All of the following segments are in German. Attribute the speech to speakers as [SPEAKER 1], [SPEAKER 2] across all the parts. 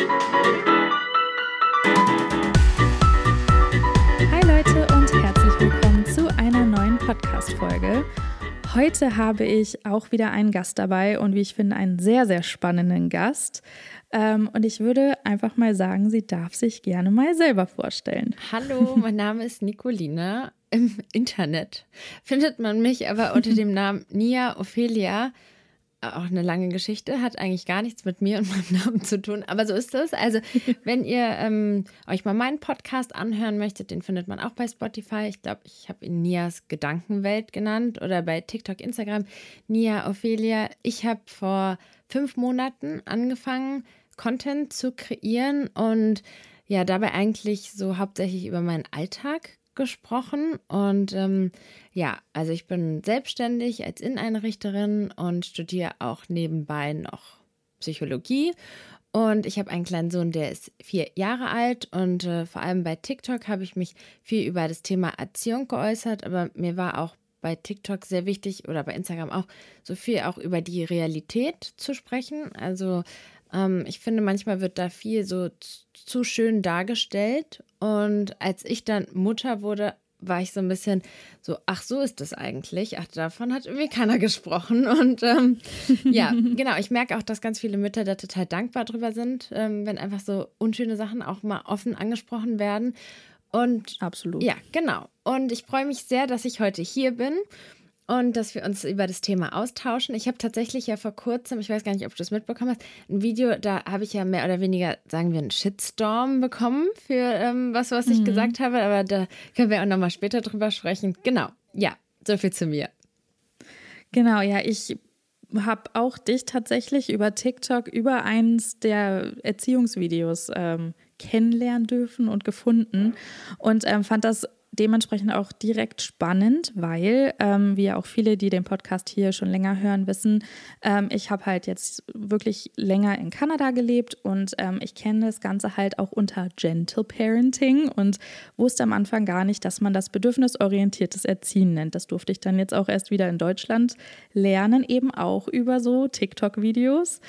[SPEAKER 1] Hi Leute und herzlich willkommen zu einer neuen Podcast-Folge. Heute habe ich auch wieder einen Gast dabei und wie ich finde, einen sehr, sehr spannenden Gast. Ähm, und ich würde einfach mal sagen, sie darf sich gerne mal selber vorstellen.
[SPEAKER 2] Hallo, mein Name ist Nicolina. Im Internet findet man mich aber unter dem Namen Nia Ophelia auch eine lange Geschichte, hat eigentlich gar nichts mit mir und meinem Namen zu tun, aber so ist es. Also, wenn ihr ähm, euch mal meinen Podcast anhören möchtet, den findet man auch bei Spotify. Ich glaube, ich habe ihn Nias Gedankenwelt genannt oder bei TikTok, Instagram, Nia Ophelia. Ich habe vor fünf Monaten angefangen, Content zu kreieren und ja, dabei eigentlich so hauptsächlich über meinen Alltag gesprochen. Und ähm, ja, also ich bin selbstständig als Inneneinrichterin und studiere auch nebenbei noch Psychologie. Und ich habe einen kleinen Sohn, der ist vier Jahre alt. Und äh, vor allem bei TikTok habe ich mich viel über das Thema Erziehung geäußert. Aber mir war auch bei TikTok sehr wichtig oder bei Instagram auch so viel auch über die Realität zu sprechen. Also ähm, ich finde, manchmal wird da viel so zu schön dargestellt. Und als ich dann Mutter wurde, war ich so ein bisschen so, ach, so ist das eigentlich. Ach, davon hat irgendwie keiner gesprochen. Und ähm, ja, genau, ich merke auch, dass ganz viele Mütter da total dankbar drüber sind, ähm, wenn einfach so unschöne Sachen auch mal offen angesprochen werden. Und
[SPEAKER 1] absolut.
[SPEAKER 2] Ja, genau. Und ich freue mich sehr, dass ich heute hier bin und dass wir uns über das Thema austauschen. Ich habe tatsächlich ja vor kurzem, ich weiß gar nicht, ob du das mitbekommen hast, ein Video, da habe ich ja mehr oder weniger, sagen wir, einen Shitstorm bekommen für ähm, was, was ich mhm. gesagt habe, aber da können wir auch nochmal später drüber sprechen. Genau, ja, so viel zu mir.
[SPEAKER 1] Genau, ja, ich habe auch dich tatsächlich über TikTok über eins der Erziehungsvideos ähm, kennenlernen dürfen und gefunden und ähm, fand das dementsprechend auch direkt spannend, weil, ähm, wie ja auch viele, die den Podcast hier schon länger hören, wissen, ähm, ich habe halt jetzt wirklich länger in Kanada gelebt und ähm, ich kenne das Ganze halt auch unter Gentle Parenting und wusste am Anfang gar nicht, dass man das bedürfnisorientiertes Erziehen nennt. Das durfte ich dann jetzt auch erst wieder in Deutschland lernen, eben auch über so TikTok-Videos.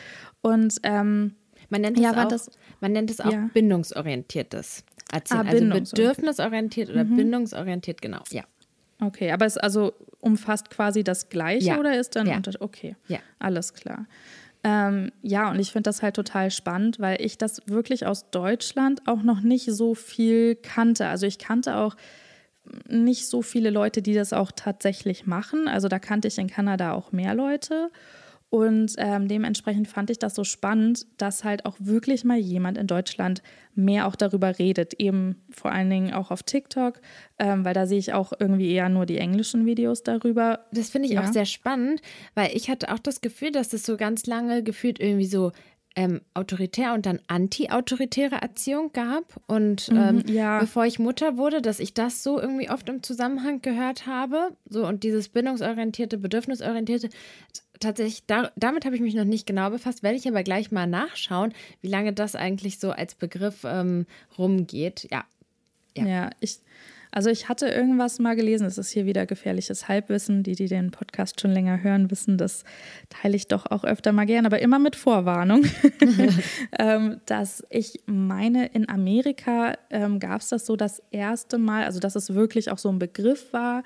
[SPEAKER 1] Und ähm,
[SPEAKER 2] man nennt es ja, auch, das, man nennt es auch ja. bindungsorientiertes erzählen. Ah, also bedürfnisorientiert oder mhm. bindungsorientiert, genau, ja.
[SPEAKER 1] Okay, aber es also umfasst quasi das Gleiche ja. oder ist dann ja. unter okay, ja. alles klar. Ähm, ja, und ich finde das halt total spannend, weil ich das wirklich aus Deutschland auch noch nicht so viel kannte. Also ich kannte auch nicht so viele Leute, die das auch tatsächlich machen. Also da kannte ich in Kanada auch mehr Leute. Und ähm, dementsprechend fand ich das so spannend, dass halt auch wirklich mal jemand in Deutschland mehr auch darüber redet. Eben vor allen Dingen auch auf TikTok, ähm, weil da sehe ich auch irgendwie eher nur die englischen Videos darüber.
[SPEAKER 2] Das finde ich ja. auch sehr spannend, weil ich hatte auch das Gefühl, dass es so ganz lange gefühlt irgendwie so ähm, autoritär und dann anti-autoritäre Erziehung gab. Und mhm, ähm, ja. bevor ich Mutter wurde, dass ich das so irgendwie oft im Zusammenhang gehört habe. So und dieses bindungsorientierte, bedürfnisorientierte, tatsächlich, da, damit habe ich mich noch nicht genau befasst, werde ich aber gleich mal nachschauen, wie lange das eigentlich so als Begriff ähm, rumgeht. Ja.
[SPEAKER 1] ja. Ja, ich, also ich hatte irgendwas mal gelesen, es ist hier wieder gefährliches Halbwissen. Die, die den Podcast schon länger hören, wissen, das teile ich doch auch öfter mal gern, aber immer mit Vorwarnung, ähm, dass ich meine, in Amerika ähm, gab es das so das erste Mal, also dass es wirklich auch so ein Begriff war,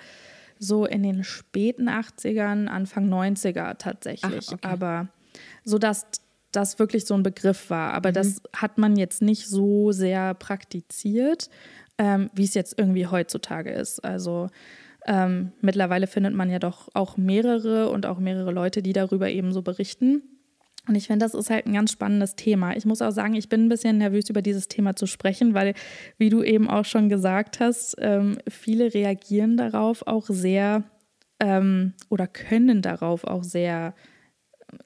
[SPEAKER 1] so in den späten 80ern, Anfang 90er tatsächlich. Ach, okay. Aber so dass das wirklich so ein Begriff war. Aber mhm. das hat man jetzt nicht so sehr praktiziert, ähm, wie es jetzt irgendwie heutzutage ist. Also ähm, mittlerweile findet man ja doch auch mehrere und auch mehrere Leute, die darüber eben so berichten. Und ich finde, das ist halt ein ganz spannendes Thema. Ich muss auch sagen, ich bin ein bisschen nervös, über dieses Thema zu sprechen, weil, wie du eben auch schon gesagt hast, ähm, viele reagieren darauf auch sehr ähm, oder können darauf auch sehr,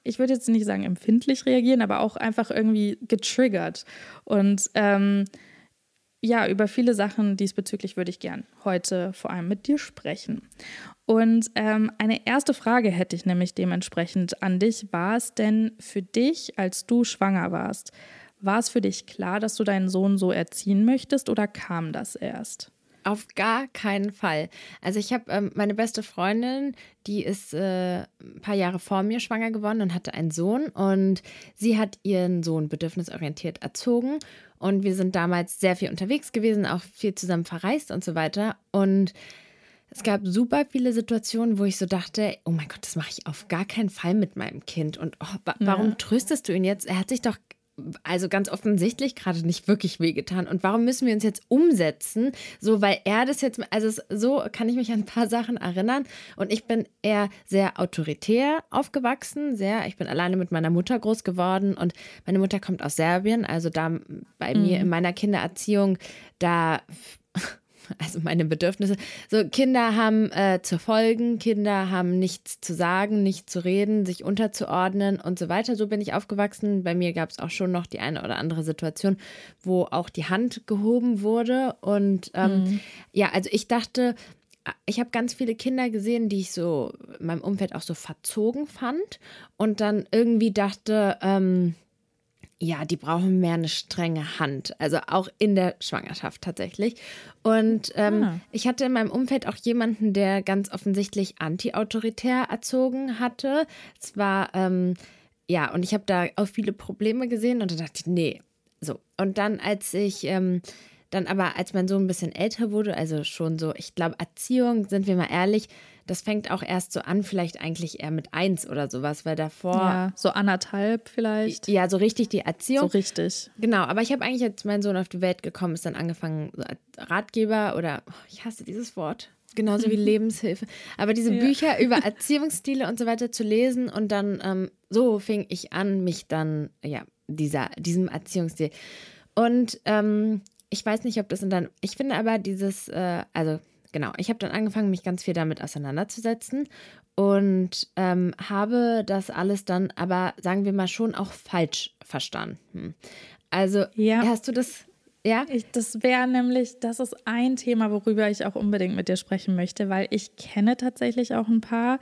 [SPEAKER 1] ich würde jetzt nicht sagen empfindlich reagieren, aber auch einfach irgendwie getriggert. Und ähm, ja, über viele Sachen diesbezüglich würde ich gern heute vor allem mit dir sprechen. Und ähm, eine erste Frage hätte ich nämlich dementsprechend an dich. War es denn für dich, als du schwanger warst, war es für dich klar, dass du deinen Sohn so erziehen möchtest oder kam das erst?
[SPEAKER 2] Auf gar keinen Fall. Also ich habe ähm, meine beste Freundin, die ist äh, ein paar Jahre vor mir schwanger geworden und hatte einen Sohn und sie hat ihren Sohn bedürfnisorientiert erzogen und wir sind damals sehr viel unterwegs gewesen, auch viel zusammen verreist und so weiter und es gab super viele Situationen, wo ich so dachte, oh mein Gott, das mache ich auf gar keinen Fall mit meinem Kind. Und oh, wa warum ja. tröstest du ihn jetzt? Er hat sich doch also ganz offensichtlich gerade nicht wirklich wehgetan. Und warum müssen wir uns jetzt umsetzen? So, weil er das jetzt, also so kann ich mich an ein paar Sachen erinnern. Und ich bin eher sehr autoritär aufgewachsen, sehr, ich bin alleine mit meiner Mutter groß geworden und meine Mutter kommt aus Serbien. Also da bei mhm. mir in meiner Kindererziehung, da also meine Bedürfnisse. So, Kinder haben äh, zu folgen, Kinder haben nichts zu sagen, nicht zu reden, sich unterzuordnen und so weiter. So bin ich aufgewachsen. Bei mir gab es auch schon noch die eine oder andere Situation, wo auch die Hand gehoben wurde. Und ähm, mhm. ja, also ich dachte, ich habe ganz viele Kinder gesehen, die ich so in meinem Umfeld auch so verzogen fand und dann irgendwie dachte, ähm, ja, die brauchen mehr eine strenge Hand. Also auch in der Schwangerschaft tatsächlich. Und ähm, ah. ich hatte in meinem Umfeld auch jemanden, der ganz offensichtlich anti-autoritär erzogen hatte. Es war, ähm, ja, und ich habe da auch viele Probleme gesehen und da dachte ich, nee, so. Und dann, als ich. Ähm, dann aber, als mein Sohn ein bisschen älter wurde, also schon so, ich glaube, Erziehung, sind wir mal ehrlich, das fängt auch erst so an, vielleicht eigentlich eher mit eins oder sowas, weil davor. Ja,
[SPEAKER 1] so anderthalb vielleicht.
[SPEAKER 2] Ja, so richtig die Erziehung.
[SPEAKER 1] So richtig.
[SPEAKER 2] Genau, aber ich habe eigentlich, als mein Sohn auf die Welt gekommen ist, dann angefangen, so als Ratgeber oder, oh, ich hasse dieses Wort. Genauso wie Lebenshilfe. Aber diese ja. Bücher über Erziehungsstile und so weiter zu lesen und dann ähm, so fing ich an, mich dann, ja, dieser, diesem Erziehungsstil. Und ähm, ich weiß nicht, ob das in dann, ich finde aber dieses, äh, also genau, ich habe dann angefangen, mich ganz viel damit auseinanderzusetzen und ähm, habe das alles dann aber, sagen wir mal, schon auch falsch verstanden. Also, ja. hast du das? Ja?
[SPEAKER 1] Ich, das wäre nämlich, das ist ein Thema, worüber ich auch unbedingt mit dir sprechen möchte, weil ich kenne tatsächlich auch ein paar,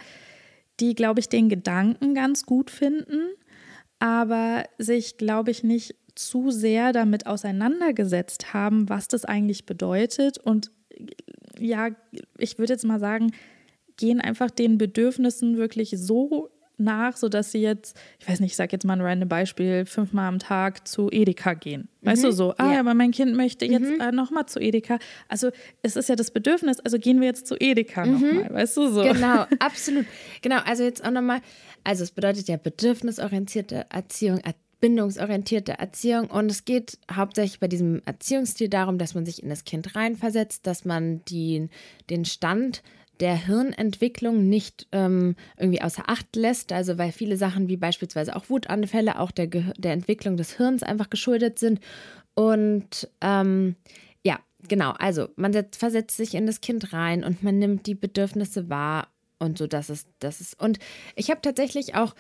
[SPEAKER 1] die, glaube ich, den Gedanken ganz gut finden, aber sich, glaube ich, nicht zu sehr damit auseinandergesetzt haben, was das eigentlich bedeutet und ja, ich würde jetzt mal sagen, gehen einfach den Bedürfnissen wirklich so nach, sodass sie jetzt, ich weiß nicht, ich sage jetzt mal ein random Beispiel, fünfmal am Tag zu Edeka gehen. Weißt mhm. du so, ah, ja. aber mein Kind möchte jetzt mhm. äh, nochmal zu Edeka. Also es ist ja das Bedürfnis, also gehen wir jetzt zu Edeka mhm. nochmal, weißt du so.
[SPEAKER 2] Genau, absolut. Genau, also jetzt auch nochmal, also es bedeutet ja bedürfnisorientierte Erziehung, bindungsorientierte Erziehung. Und es geht hauptsächlich bei diesem Erziehungsstil darum, dass man sich in das Kind reinversetzt, dass man die, den Stand der Hirnentwicklung nicht ähm, irgendwie außer Acht lässt. Also weil viele Sachen wie beispielsweise auch Wutanfälle auch der, der Entwicklung des Hirns einfach geschuldet sind. Und ähm, ja, genau, also man setzt, versetzt sich in das Kind rein und man nimmt die Bedürfnisse wahr und so, dass es, das ist. Und ich habe tatsächlich auch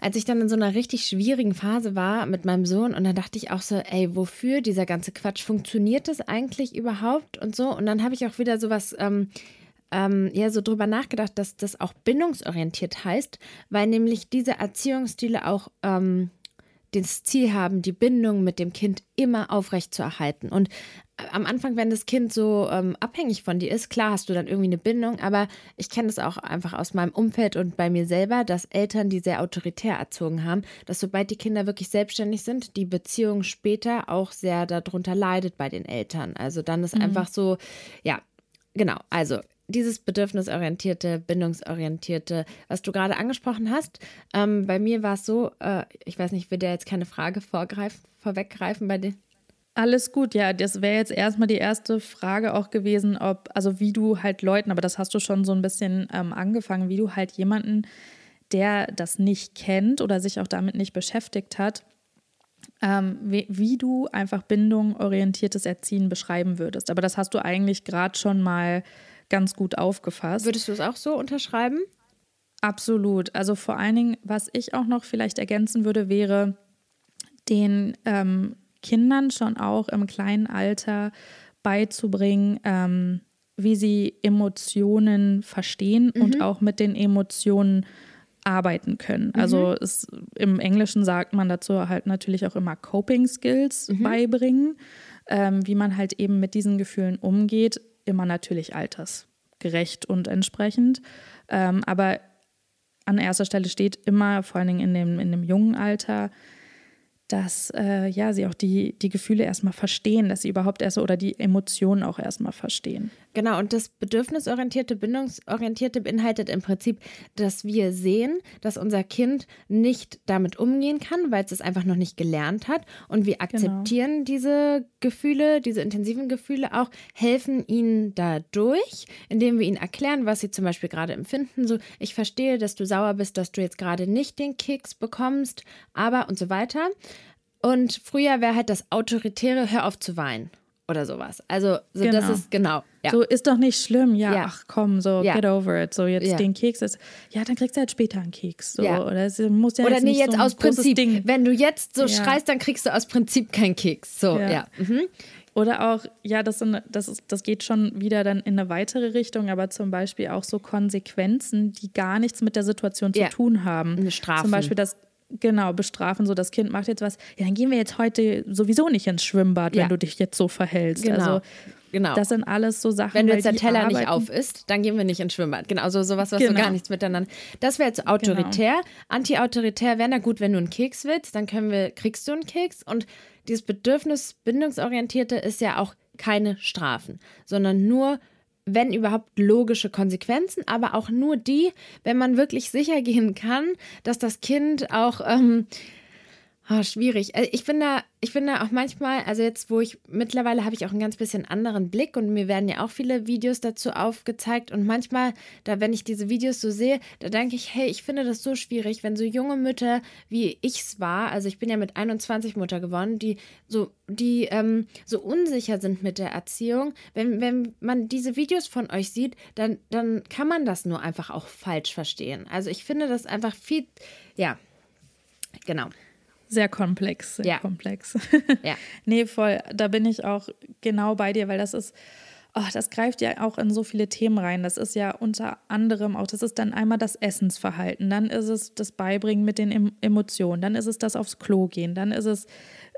[SPEAKER 2] als ich dann in so einer richtig schwierigen Phase war mit meinem Sohn und dann dachte ich auch so, ey, wofür dieser ganze Quatsch? Funktioniert das eigentlich überhaupt und so? Und dann habe ich auch wieder sowas, ähm, ähm, ja, so drüber nachgedacht, dass das auch bindungsorientiert heißt, weil nämlich diese Erziehungsstile auch ähm, das Ziel haben, die Bindung mit dem Kind immer aufrecht zu erhalten. Und am Anfang, wenn das Kind so ähm, abhängig von dir ist, klar hast du dann irgendwie eine Bindung, aber ich kenne das auch einfach aus meinem Umfeld und bei mir selber, dass Eltern, die sehr autoritär erzogen haben, dass sobald die Kinder wirklich selbstständig sind, die Beziehung später auch sehr darunter leidet bei den Eltern. Also dann ist mhm. einfach so, ja, genau, also dieses bedürfnisorientierte, bindungsorientierte, was du gerade angesprochen hast. Ähm, bei mir war es so, äh, ich weiß nicht, will der jetzt keine Frage vorgreifen, vorweggreifen bei dir?
[SPEAKER 1] Alles gut, ja, das wäre jetzt erstmal die erste Frage auch gewesen, ob, also wie du halt Leuten, aber das hast du schon so ein bisschen ähm, angefangen, wie du halt jemanden, der das nicht kennt oder sich auch damit nicht beschäftigt hat, ähm, wie, wie, du einfach bindungorientiertes Erziehen beschreiben würdest. Aber das hast du eigentlich gerade schon mal ganz gut aufgefasst.
[SPEAKER 2] Würdest du es auch so unterschreiben?
[SPEAKER 1] Absolut. Also vor allen Dingen, was ich auch noch vielleicht ergänzen würde, wäre den ähm, Kindern schon auch im kleinen Alter beizubringen, ähm, wie sie Emotionen verstehen mhm. und auch mit den Emotionen arbeiten können. Mhm. Also es, im Englischen sagt man dazu halt natürlich auch immer Coping Skills mhm. beibringen, ähm, wie man halt eben mit diesen Gefühlen umgeht. immer natürlich altersgerecht und entsprechend. Ähm, aber an erster Stelle steht immer, vor allen Dingen in dem, in dem jungen Alter, dass äh, ja, sie auch die, die Gefühle erstmal verstehen, dass sie überhaupt erst oder die Emotionen auch erstmal verstehen.
[SPEAKER 2] Genau, und das bedürfnisorientierte, bindungsorientierte beinhaltet im Prinzip, dass wir sehen, dass unser Kind nicht damit umgehen kann, weil es es einfach noch nicht gelernt hat. Und wir genau. akzeptieren genau. diese Gefühle, diese intensiven Gefühle auch, helfen ihnen dadurch, indem wir ihnen erklären, was sie zum Beispiel gerade empfinden. So, ich verstehe, dass du sauer bist, dass du jetzt gerade nicht den Keks bekommst, aber und so weiter. Und früher wäre halt das autoritäre, hör auf zu weinen oder sowas. Also, so genau. das ist genau.
[SPEAKER 1] Ja. So ist doch nicht schlimm. Ja, ja. ach komm, so ja. get over it. So jetzt den Keks ist, ja, dann kriegst du halt später einen Keks. So. Oder es muss ja
[SPEAKER 2] oder
[SPEAKER 1] jetzt
[SPEAKER 2] nee, jetzt
[SPEAKER 1] so
[SPEAKER 2] aus Prinzip. Ding. Wenn du jetzt so schreist, dann kriegst du aus Prinzip keinen Keks. So, ja. Mhm.
[SPEAKER 1] Oder auch, ja, das, sind, das, ist, das geht schon wieder dann in eine weitere Richtung, aber zum Beispiel auch so Konsequenzen, die gar nichts mit der Situation zu tun haben.
[SPEAKER 2] Eine Strafe.
[SPEAKER 1] Zum Beispiel das Genau, bestrafen, so das Kind macht jetzt was. Ja, dann gehen wir jetzt heute sowieso nicht ins Schwimmbad, ja. wenn du dich jetzt so verhältst.
[SPEAKER 2] Genau.
[SPEAKER 1] Also,
[SPEAKER 2] genau.
[SPEAKER 1] Das sind alles so Sachen.
[SPEAKER 2] Wenn du jetzt der Teller arbeiten. nicht auf isst, dann gehen wir nicht ins Schwimmbad. Genau, so sowas, was genau. so gar nichts miteinander. Das wäre jetzt autoritär. Genau. Anti-autoritär wäre, na gut, wenn du einen Keks willst, dann können wir, kriegst du einen Keks. Und dieses Bedürfnis bindungsorientierte ist ja auch keine Strafen, sondern nur wenn überhaupt logische Konsequenzen, aber auch nur die, wenn man wirklich sicher gehen kann, dass das Kind auch ähm, Oh, schwierig. Also ich bin da, ich bin auch manchmal, also jetzt, wo ich mittlerweile habe ich auch einen ganz bisschen anderen Blick und mir werden ja auch viele Videos dazu aufgezeigt und manchmal, da wenn ich diese Videos so sehe, da denke ich, hey, ich finde das so schwierig, wenn so junge Mütter wie ich es war, also ich bin ja mit 21 Mutter geworden, die so, die ähm, so unsicher sind mit der Erziehung, wenn, wenn man diese Videos von euch sieht, dann, dann kann man das nur einfach auch falsch verstehen. Also ich finde das einfach viel, ja, genau.
[SPEAKER 1] Sehr komplex, sehr
[SPEAKER 2] ja.
[SPEAKER 1] komplex.
[SPEAKER 2] ja.
[SPEAKER 1] Nee, voll. Da bin ich auch genau bei dir, weil das ist, oh, das greift ja auch in so viele Themen rein. Das ist ja unter anderem auch, das ist dann einmal das Essensverhalten, dann ist es das Beibringen mit den Emotionen, dann ist es das aufs Klo gehen, dann ist es,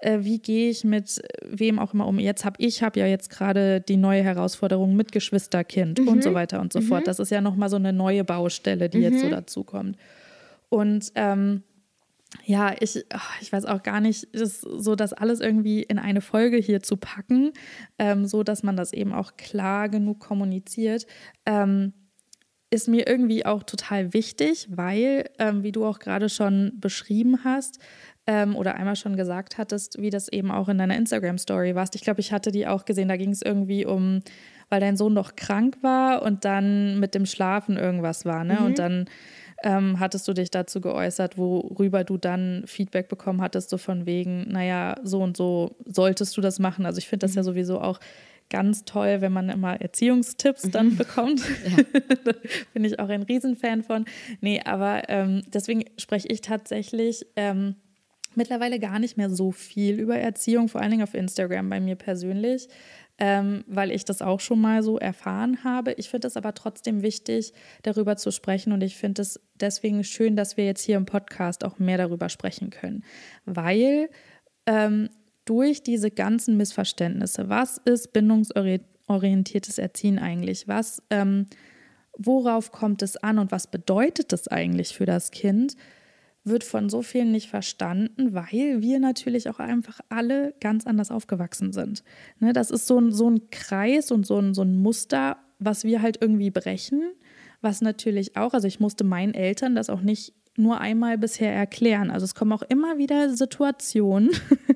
[SPEAKER 1] äh, wie gehe ich mit wem auch immer um. Jetzt habe ich habe ja jetzt gerade die neue Herausforderung mit Geschwisterkind mhm. und so weiter und so mhm. fort. Das ist ja nochmal so eine neue Baustelle, die mhm. jetzt so dazu kommt. Und ähm, ja, ich, ich weiß auch gar nicht, das, so das alles irgendwie in eine Folge hier zu packen, ähm, so dass man das eben auch klar genug kommuniziert, ähm, ist mir irgendwie auch total wichtig, weil, ähm, wie du auch gerade schon beschrieben hast ähm, oder einmal schon gesagt hattest, wie das eben auch in deiner Instagram-Story warst. Ich glaube, ich hatte die auch gesehen, da ging es irgendwie um, weil dein Sohn doch krank war und dann mit dem Schlafen irgendwas war, ne? Mhm. Und dann ähm, hattest du dich dazu geäußert, worüber du dann Feedback bekommen hattest, so von wegen, naja, so und so solltest du das machen. Also ich finde das mhm. ja sowieso auch ganz toll, wenn man immer Erziehungstipps mhm. dann bekommt. Ja. Bin ich auch ein Riesenfan von. Nee, aber ähm, deswegen spreche ich tatsächlich ähm, mittlerweile gar nicht mehr so viel über Erziehung, vor allen Dingen auf Instagram bei mir persönlich ähm, weil ich das auch schon mal so erfahren habe. Ich finde es aber trotzdem wichtig, darüber zu sprechen und ich finde es deswegen schön, dass wir jetzt hier im Podcast auch mehr darüber sprechen können, weil ähm, durch diese ganzen Missverständnisse, was ist bindungsorientiertes Erziehen eigentlich? Was, ähm, worauf kommt es an und was bedeutet es eigentlich für das Kind? Wird von so vielen nicht verstanden, weil wir natürlich auch einfach alle ganz anders aufgewachsen sind. Ne, das ist so ein, so ein Kreis und so ein, so ein Muster, was wir halt irgendwie brechen, was natürlich auch, also ich musste meinen Eltern das auch nicht nur einmal bisher erklären. Also es kommen auch immer wieder Situationen.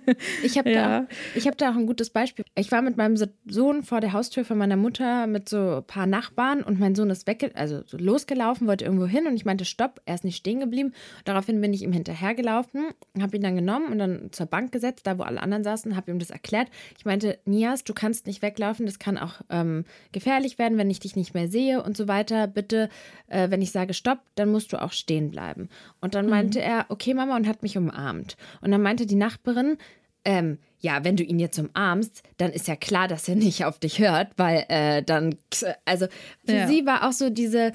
[SPEAKER 2] ich habe ja. da, hab da auch ein gutes Beispiel. Ich war mit meinem Sohn vor der Haustür von meiner Mutter mit so ein paar Nachbarn und mein Sohn ist weg, also so losgelaufen, wollte irgendwo hin und ich meinte, stopp, er ist nicht stehen geblieben. Daraufhin bin ich ihm hinterhergelaufen, habe ihn dann genommen und dann zur Bank gesetzt, da wo alle anderen saßen, habe ihm das erklärt. Ich meinte, Nias, du kannst nicht weglaufen, das kann auch ähm, gefährlich werden, wenn ich dich nicht mehr sehe und so weiter. Bitte, äh, wenn ich sage stopp, dann musst du auch stehen bleiben. Und dann meinte mhm. er, okay, Mama, und hat mich umarmt. Und dann meinte die Nachbarin, ähm, ja, wenn du ihn jetzt umarmst, dann ist ja klar, dass er nicht auf dich hört, weil äh, dann, also für ja. sie war auch so diese,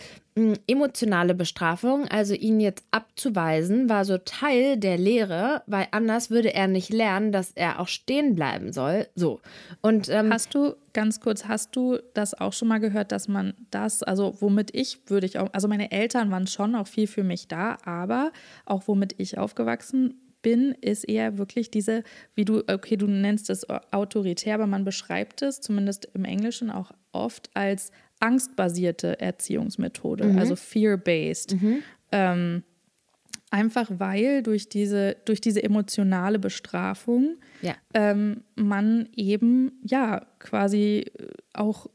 [SPEAKER 2] emotionale Bestrafung, also ihn jetzt abzuweisen, war so Teil der Lehre, weil anders würde er nicht lernen, dass er auch stehen bleiben soll. So. Und
[SPEAKER 1] ähm, hast du ganz kurz, hast du das auch schon mal gehört, dass man das, also womit ich würde ich auch, also meine Eltern waren schon auch viel für mich da, aber auch womit ich aufgewachsen bin, ist eher wirklich diese, wie du, okay, du nennst es autoritär, aber man beschreibt es, zumindest im Englischen auch oft als angstbasierte Erziehungsmethode, mhm. also fear-based. Mhm. Ähm, einfach weil durch diese, durch diese emotionale Bestrafung ja. ähm, man eben ja quasi äh, auch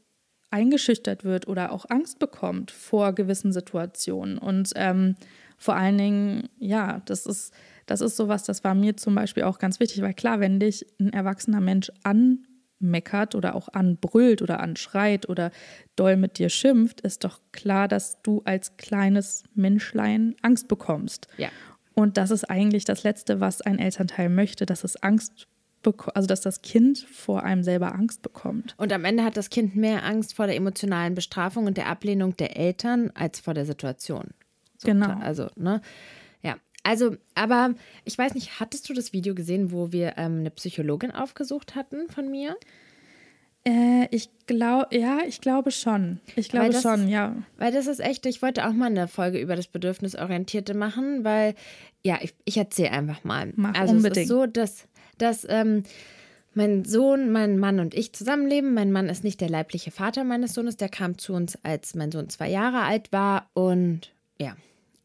[SPEAKER 1] eingeschüchtert wird oder auch Angst bekommt vor gewissen Situationen. Und ähm, vor allen Dingen, ja, das ist, das ist sowas, das war mir zum Beispiel auch ganz wichtig, weil klar, wenn dich ein erwachsener Mensch an meckert oder auch anbrüllt oder anschreit oder doll mit dir schimpft, ist doch klar, dass du als kleines Menschlein Angst bekommst.
[SPEAKER 2] Ja.
[SPEAKER 1] Und das ist eigentlich das Letzte, was ein Elternteil möchte, dass es Angst also dass das Kind vor einem selber Angst bekommt.
[SPEAKER 2] Und am Ende hat das Kind mehr Angst vor der emotionalen Bestrafung und der Ablehnung der Eltern als vor der Situation.
[SPEAKER 1] So, genau.
[SPEAKER 2] Also, ne? Also, aber ich weiß nicht, hattest du das Video gesehen, wo wir ähm, eine Psychologin aufgesucht hatten von mir?
[SPEAKER 1] Äh, ich glaube, ja, ich glaube schon. Ich glaube schon, ja.
[SPEAKER 2] Weil das ist echt, ich wollte auch mal eine Folge über das Bedürfnisorientierte machen, weil, ja, ich, ich erzähle einfach mal.
[SPEAKER 1] Mach also unbedingt. es
[SPEAKER 2] ist so, dass, dass ähm, mein Sohn, mein Mann und ich zusammenleben. Mein Mann ist nicht der leibliche Vater meines Sohnes, der kam zu uns, als mein Sohn zwei Jahre alt war und ja,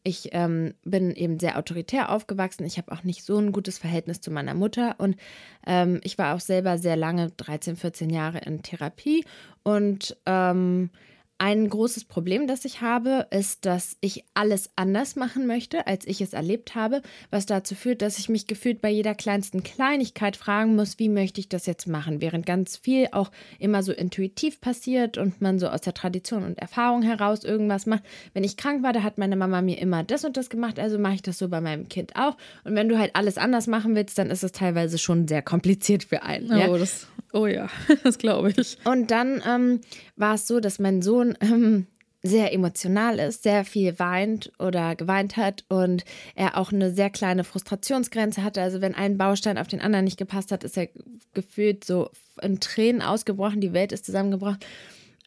[SPEAKER 2] ich ähm, bin eben sehr autoritär aufgewachsen. Ich habe auch nicht so ein gutes Verhältnis zu meiner Mutter. Und ähm, ich war auch selber sehr lange, 13, 14 Jahre in Therapie. Und ähm, ein großes Problem, das ich habe, ist, dass ich alles anders machen möchte, als ich es erlebt habe, was dazu führt, dass ich mich gefühlt bei jeder kleinsten Kleinigkeit fragen muss, wie möchte ich das jetzt machen, während ganz viel auch immer so intuitiv passiert und man so aus der Tradition und Erfahrung heraus irgendwas macht. Wenn ich krank war, da hat meine Mama mir immer das und das gemacht, also mache ich das so bei meinem Kind auch. Und wenn du halt alles anders machen willst, dann ist es teilweise schon sehr kompliziert für einen.
[SPEAKER 1] Oh, ja? das, oh ja, das glaube ich.
[SPEAKER 2] Und dann ähm, war es so, dass mein Sohn ähm, sehr emotional ist, sehr viel weint oder geweint hat und er auch eine sehr kleine Frustrationsgrenze hatte. Also wenn ein Baustein auf den anderen nicht gepasst hat, ist er gefühlt so in Tränen ausgebrochen, die Welt ist zusammengebrochen.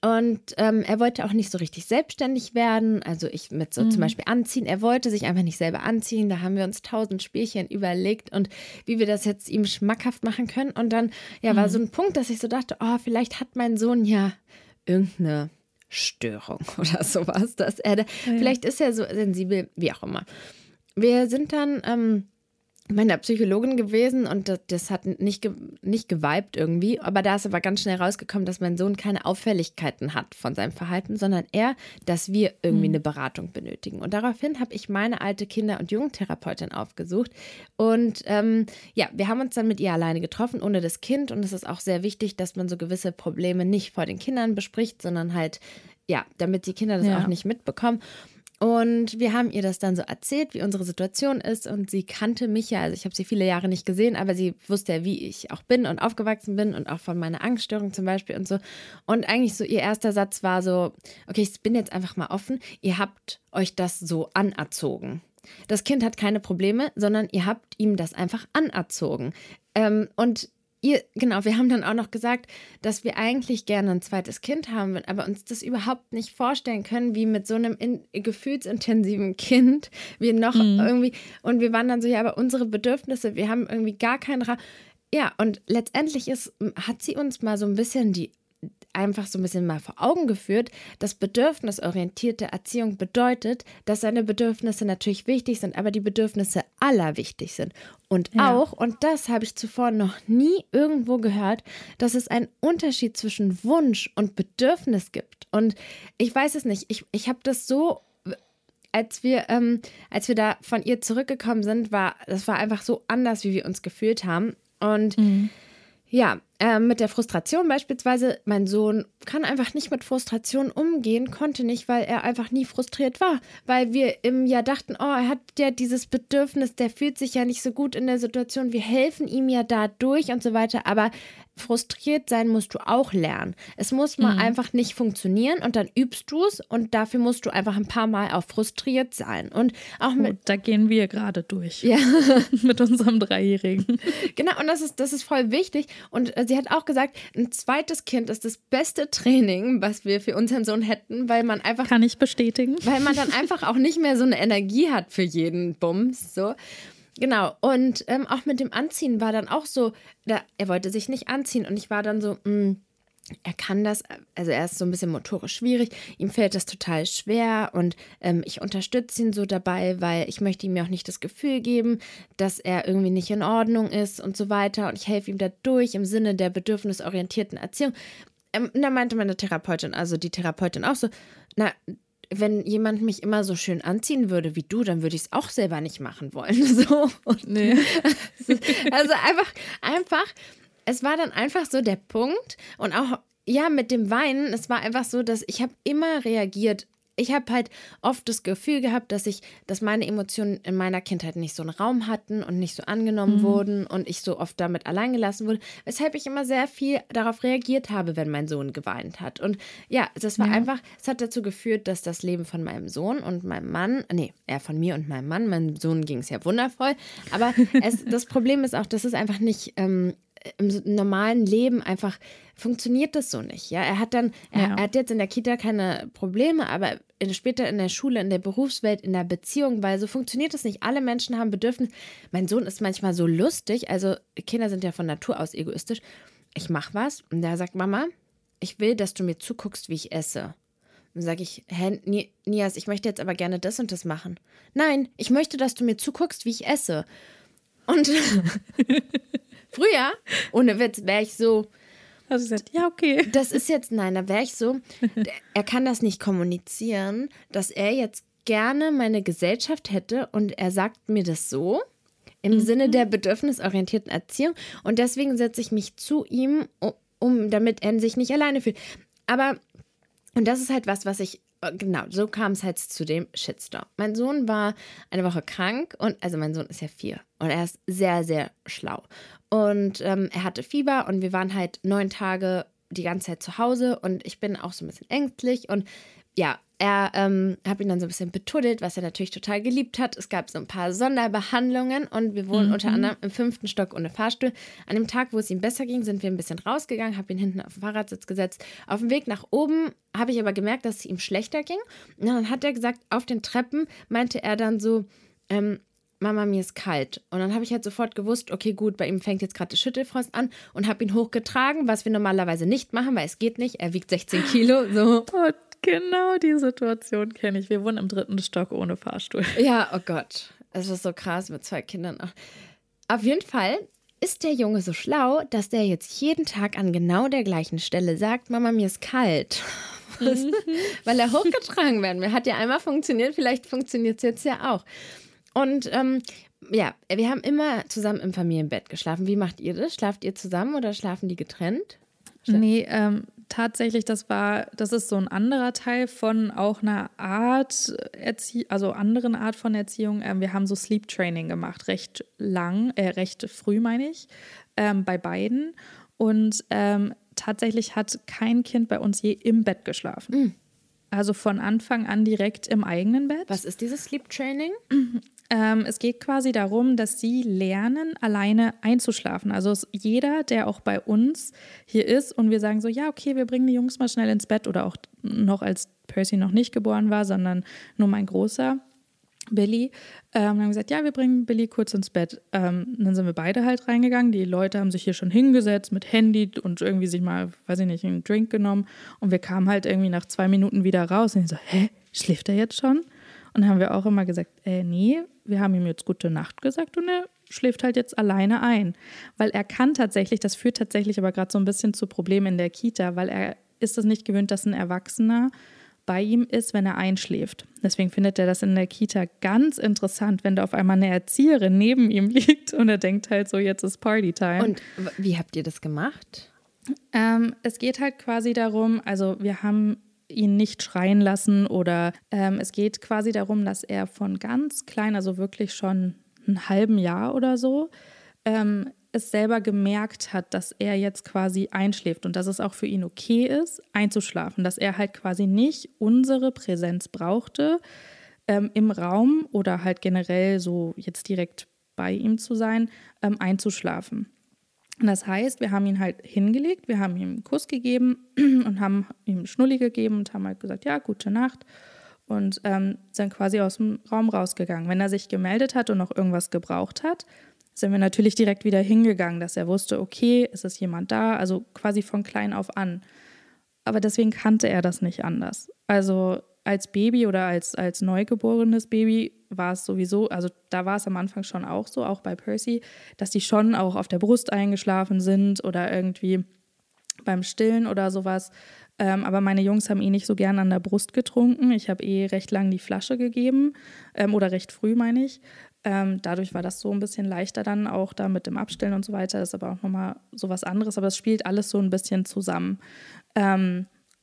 [SPEAKER 2] Und ähm, er wollte auch nicht so richtig selbstständig werden. Also ich mit so mhm. zum Beispiel anziehen. Er wollte sich einfach nicht selber anziehen. Da haben wir uns tausend Spielchen überlegt und wie wir das jetzt ihm schmackhaft machen können. Und dann ja, war mhm. so ein Punkt, dass ich so dachte, oh, vielleicht hat mein Sohn ja irgendeine Störung oder sowas, dass er, da, ja. vielleicht ist er so sensibel, wie auch immer. Wir sind dann ähm, meiner Psychologin gewesen und das, das hat nicht, ge, nicht geweibt irgendwie, aber da ist aber ganz schnell rausgekommen, dass mein Sohn keine Auffälligkeiten hat von seinem Verhalten, sondern eher, dass wir irgendwie mhm. eine Beratung benötigen. Und daraufhin habe ich meine alte Kinder- und Jugendtherapeutin aufgesucht und ähm, ja, wir haben uns dann mit ihr alleine getroffen, ohne das Kind und es ist auch sehr wichtig, dass man so gewisse Probleme nicht vor den Kindern bespricht, sondern halt ja, damit die Kinder das ja. auch nicht mitbekommen. Und wir haben ihr das dann so erzählt, wie unsere Situation ist. Und sie kannte mich ja, also ich habe sie viele Jahre nicht gesehen, aber sie wusste ja, wie ich auch bin und aufgewachsen bin und auch von meiner Angststörung zum Beispiel und so. Und eigentlich so ihr erster Satz war so, okay, ich bin jetzt einfach mal offen, ihr habt euch das so anerzogen. Das Kind hat keine Probleme, sondern ihr habt ihm das einfach anerzogen. Ähm, und ihr, genau, wir haben dann auch noch gesagt, dass wir eigentlich gerne ein zweites Kind haben, aber uns das überhaupt nicht vorstellen können, wie mit so einem in, gefühlsintensiven Kind wir noch mhm. irgendwie, und wir waren dann so, ja, aber unsere Bedürfnisse, wir haben irgendwie gar keinen Raum. Ja, und letztendlich ist, hat sie uns mal so ein bisschen die einfach so ein bisschen mal vor Augen geführt, dass bedürfnisorientierte Erziehung bedeutet, dass seine Bedürfnisse natürlich wichtig sind, aber die Bedürfnisse aller wichtig sind. Und ja. auch, und das habe ich zuvor noch nie irgendwo gehört, dass es einen Unterschied zwischen Wunsch und Bedürfnis gibt. Und ich weiß es nicht, ich, ich habe das so als wir, ähm, als wir da von ihr zurückgekommen sind, war das war einfach so anders, wie wir uns gefühlt haben. Und mhm. Ja, ähm, mit der Frustration beispielsweise, mein Sohn kann einfach nicht mit Frustration umgehen, konnte nicht, weil er einfach nie frustriert war. Weil wir im Jahr dachten, oh, er hat ja dieses Bedürfnis, der fühlt sich ja nicht so gut in der Situation, wir helfen ihm ja da durch und so weiter. Aber frustriert sein musst du auch lernen. Es muss mal mhm. einfach nicht funktionieren und dann übst du es und dafür musst du einfach ein paar Mal auch frustriert sein. Und auch mit. Oh,
[SPEAKER 1] da gehen wir gerade durch. Ja. mit unserem Dreijährigen.
[SPEAKER 2] Genau, und das ist, das ist voll wichtig. Und äh, sie hat auch gesagt, ein zweites Kind ist das beste Training, was wir für unseren Sohn hätten, weil man einfach.
[SPEAKER 1] Kann ich bestätigen.
[SPEAKER 2] Weil man dann einfach auch nicht mehr so eine Energie hat für jeden Bums. So. Genau, und ähm, auch mit dem Anziehen war dann auch so, da, er wollte sich nicht anziehen und ich war dann so, mh, mm, er kann das, also er ist so ein bisschen motorisch schwierig, ihm fällt das total schwer und ähm, ich unterstütze ihn so dabei, weil ich möchte ihm ja auch nicht das Gefühl geben, dass er irgendwie nicht in Ordnung ist und so weiter und ich helfe ihm dadurch im Sinne der bedürfnisorientierten Erziehung. Ähm, da meinte meine Therapeutin, also die Therapeutin auch so, na, wenn jemand mich immer so schön anziehen würde wie du, dann würde ich es auch selber nicht machen wollen. So. Und nee. also einfach, einfach, es war dann einfach so der Punkt und auch ja, mit dem Weinen, es war einfach so, dass ich habe immer reagiert ich habe halt oft das Gefühl gehabt, dass ich, dass meine Emotionen in meiner Kindheit nicht so einen Raum hatten und nicht so angenommen mhm. wurden und ich so oft damit allein gelassen wurde, weshalb ich immer sehr viel darauf reagiert habe, wenn mein Sohn geweint hat. Und ja, das war ja. einfach, es hat dazu geführt, dass das Leben von meinem Sohn und meinem Mann, nee, eher von mir und meinem Mann, meinem Sohn ging es ja wundervoll, aber es, das Problem ist auch, dass es einfach nicht ähm, im normalen Leben einfach funktioniert das so nicht. Ja, er hat dann, er, ja. er hat jetzt in der Kita keine Probleme, aber in, später in der Schule, in der Berufswelt, in der Beziehung, weil so funktioniert das nicht. Alle Menschen haben Bedürfnisse. Mein Sohn ist manchmal so lustig, also Kinder sind ja von Natur aus egoistisch. Ich mache was und der sagt, Mama, ich will, dass du mir zuguckst, wie ich esse. Dann sage ich, Hä, Nias, ich möchte jetzt aber gerne das und das machen. Nein, ich möchte, dass du mir zuguckst, wie ich esse. Und früher, ohne Witz, wäre ich so,
[SPEAKER 1] Du gesagt, ja, okay.
[SPEAKER 2] Das ist jetzt, nein, da wäre ich so, er kann das nicht kommunizieren, dass er jetzt gerne meine Gesellschaft hätte und er sagt mir das so im mhm. Sinne der bedürfnisorientierten Erziehung und deswegen setze ich mich zu ihm, um, damit er sich nicht alleine fühlt. Aber, und das ist halt was, was ich genau, so kam es halt zu dem Shitstorm. Mein Sohn war eine Woche krank und, also mein Sohn ist ja vier und er ist sehr, sehr schlau. Und ähm, er hatte Fieber und wir waren halt neun Tage die ganze Zeit zu Hause und ich bin auch so ein bisschen ängstlich und ja, er ähm, habe ihn dann so ein bisschen betuddelt, was er natürlich total geliebt hat. Es gab so ein paar Sonderbehandlungen und wir wohnen mhm. unter anderem im fünften Stock ohne Fahrstuhl. An dem Tag, wo es ihm besser ging, sind wir ein bisschen rausgegangen, habe ihn hinten auf den Fahrradsitz gesetzt. Auf dem Weg nach oben habe ich aber gemerkt, dass es ihm schlechter ging. Und dann hat er gesagt, auf den Treppen meinte er dann so, ähm, Mama, mir ist kalt. Und dann habe ich halt sofort gewusst, okay, gut, bei ihm fängt jetzt gerade der Schüttelfrost an und habe ihn hochgetragen, was wir normalerweise nicht machen, weil es geht nicht. Er wiegt 16 Kilo. So.
[SPEAKER 1] Oh, genau die Situation kenne ich. Wir wohnen im dritten Stock ohne Fahrstuhl.
[SPEAKER 2] Ja, oh Gott. Es ist so krass mit zwei Kindern. Auf jeden Fall ist der Junge so schlau, dass der jetzt jeden Tag an genau der gleichen Stelle sagt, Mama, mir ist kalt. Mhm. Weil er hochgetragen werden will. Hat ja einmal funktioniert, vielleicht funktioniert es jetzt ja auch. Und ähm, ja, wir haben immer zusammen im Familienbett geschlafen. Wie macht ihr das? Schlaft ihr zusammen oder schlafen die getrennt?
[SPEAKER 1] Nee, ähm, tatsächlich, das war, das ist so ein anderer Teil von auch einer Art Erzie also anderen Art von Erziehung. Ähm, wir haben so Sleep Training gemacht, recht lang, äh, recht früh meine ich, ähm, bei beiden. Und ähm, tatsächlich hat kein Kind bei uns je im Bett geschlafen. Mhm. Also von Anfang an direkt im eigenen Bett.
[SPEAKER 2] Was ist dieses Sleep Training?
[SPEAKER 1] Ähm, es geht quasi darum, dass sie lernen, alleine einzuschlafen. Also jeder, der auch bei uns hier ist und wir sagen so, ja, okay, wir bringen die Jungs mal schnell ins Bett oder auch noch als Percy noch nicht geboren war, sondern nur mein Großer. Billy, ähm, haben gesagt, ja, wir bringen Billy kurz ins Bett. Ähm, dann sind wir beide halt reingegangen. Die Leute haben sich hier schon hingesetzt mit Handy und irgendwie sich mal, weiß ich nicht, einen Drink genommen. Und wir kamen halt irgendwie nach zwei Minuten wieder raus und ich so, hä, schläft er jetzt schon? Und dann haben wir auch immer gesagt, äh, nee, wir haben ihm jetzt gute Nacht gesagt und er schläft halt jetzt alleine ein. Weil er kann tatsächlich, das führt tatsächlich aber gerade so ein bisschen zu Problemen in der Kita, weil er ist es nicht gewöhnt, dass ein Erwachsener bei ihm ist, wenn er einschläft. Deswegen findet er das in der Kita ganz interessant, wenn da auf einmal eine Erzieherin neben ihm liegt und er denkt halt so, jetzt ist Partytime.
[SPEAKER 2] Und wie habt ihr das gemacht?
[SPEAKER 1] Ähm, es geht halt quasi darum, also wir haben ihn nicht schreien lassen oder ähm, es geht quasi darum, dass er von ganz klein, also wirklich schon einen halben Jahr oder so, ähm, es selber gemerkt hat, dass er jetzt quasi einschläft und dass es auch für ihn okay ist, einzuschlafen, dass er halt quasi nicht unsere Präsenz brauchte ähm, im Raum oder halt generell so jetzt direkt bei ihm zu sein, ähm, einzuschlafen. Das heißt, wir haben ihn halt hingelegt, wir haben ihm einen Kuss gegeben und haben ihm Schnulli gegeben und haben halt gesagt, ja, gute Nacht und ähm, sind quasi aus dem Raum rausgegangen. Wenn er sich gemeldet hat und noch irgendwas gebraucht hat, sind wir natürlich direkt wieder hingegangen, dass er wusste, okay, es ist jemand da, also quasi von klein auf an. Aber deswegen kannte er das nicht anders. Also als Baby oder als, als neugeborenes Baby war es sowieso, also da war es am Anfang schon auch so, auch bei Percy, dass die schon auch auf der Brust eingeschlafen sind oder irgendwie beim Stillen oder sowas. Ähm, aber meine Jungs haben eh nicht so gern an der Brust getrunken. Ich habe eh recht lang die Flasche gegeben ähm, oder recht früh, meine ich. Ähm, dadurch war das so ein bisschen leichter dann auch da mit dem Abstellen und so weiter. Das ist aber auch nochmal so was anderes, aber es spielt alles so ein bisschen zusammen.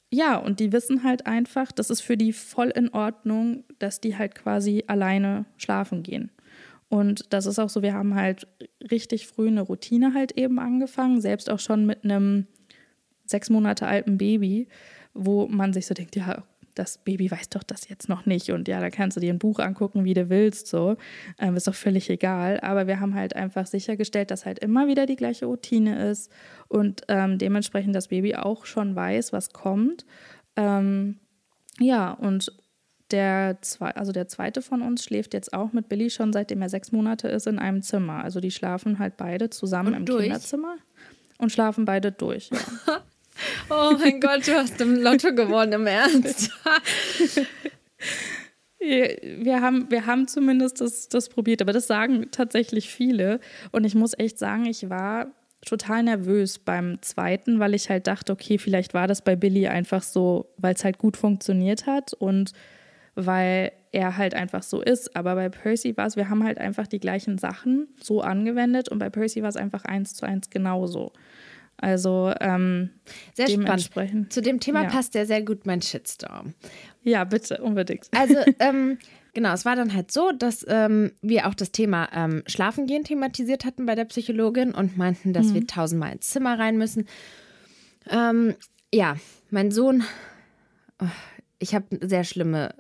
[SPEAKER 1] Ja, und die wissen halt einfach, das ist für die voll in Ordnung, dass die halt quasi alleine schlafen gehen. Und das ist auch so, wir haben halt richtig früh eine Routine halt eben angefangen, selbst auch schon mit einem sechs Monate alten Baby, wo man sich so denkt, ja, das Baby weiß doch das jetzt noch nicht und ja, da kannst du dir ein Buch angucken, wie du willst, so. Ähm, ist doch völlig egal. Aber wir haben halt einfach sichergestellt, dass halt immer wieder die gleiche Routine ist und ähm, dementsprechend das Baby auch schon weiß, was kommt. Ähm, ja, und der, zwei, also der zweite von uns schläft jetzt auch mit Billy schon seitdem er sechs Monate ist in einem Zimmer. Also die schlafen halt beide zusammen und im durch. Kinderzimmer und schlafen beide durch. Ja.
[SPEAKER 2] Oh mein Gott, du hast im Lotto gewonnen, im Ernst.
[SPEAKER 1] wir haben, wir haben zumindest das, das probiert, aber das sagen tatsächlich viele. Und ich muss echt sagen, ich war total nervös beim zweiten, weil ich halt dachte, okay, vielleicht war das bei Billy einfach so, weil es halt gut funktioniert hat und weil er halt einfach so ist. Aber bei Percy war es, wir haben halt einfach die gleichen Sachen so angewendet und bei Percy war es einfach eins zu eins genauso. Also ähm,
[SPEAKER 2] sehr spannend. Zu dem Thema ja. passt ja sehr gut mein Shitstorm.
[SPEAKER 1] Ja, bitte, unbedingt.
[SPEAKER 2] Also ähm, genau, es war dann halt so, dass ähm, wir auch das Thema ähm, Schlafengehen thematisiert hatten bei der Psychologin und meinten, dass mhm. wir tausendmal ins Zimmer rein müssen. Ähm, ja, mein Sohn, oh, ich habe sehr schlimme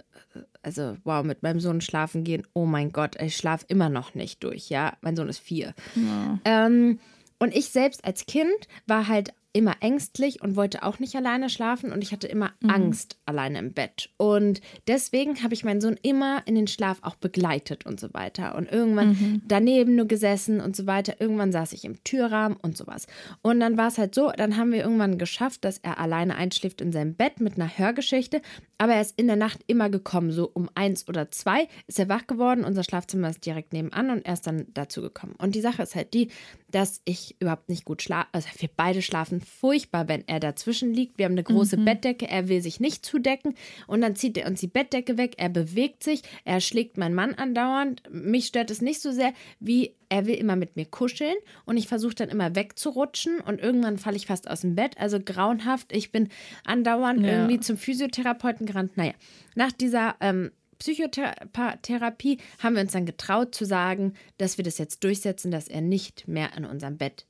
[SPEAKER 2] also wow, mit meinem Sohn schlafen gehen, oh mein Gott, ich schlafe immer noch nicht durch, ja. Mein Sohn ist vier. Ja. Ähm, und ich selbst als Kind war halt immer ängstlich und wollte auch nicht alleine schlafen und ich hatte immer mhm. Angst alleine im Bett. Und deswegen habe ich meinen Sohn immer in den Schlaf auch begleitet und so weiter. Und irgendwann mhm. daneben nur gesessen und so weiter. Irgendwann saß ich im Türrahmen und sowas. Und dann war es halt so, dann haben wir irgendwann geschafft, dass er alleine einschläft in seinem Bett mit einer Hörgeschichte. Aber er ist in der Nacht immer gekommen, so um eins oder zwei ist er wach geworden. Unser Schlafzimmer ist direkt nebenan und er ist dann dazu gekommen. Und die Sache ist halt die, dass ich überhaupt nicht gut schlafe. Also wir beide schlafen furchtbar, wenn er dazwischen liegt. Wir haben eine große mhm. Bettdecke, er will sich nicht zudecken und dann zieht er uns die Bettdecke weg, er bewegt sich, er schlägt meinen Mann andauernd. Mich stört es nicht so sehr, wie er will immer mit mir kuscheln und ich versuche dann immer wegzurutschen und irgendwann falle ich fast aus dem Bett. Also grauenhaft. Ich bin andauernd ja. irgendwie zum Physiotherapeuten gerannt. Naja, nach dieser ähm, Psychotherapie haben wir uns dann getraut zu sagen, dass wir das jetzt durchsetzen, dass er nicht mehr in unserem Bett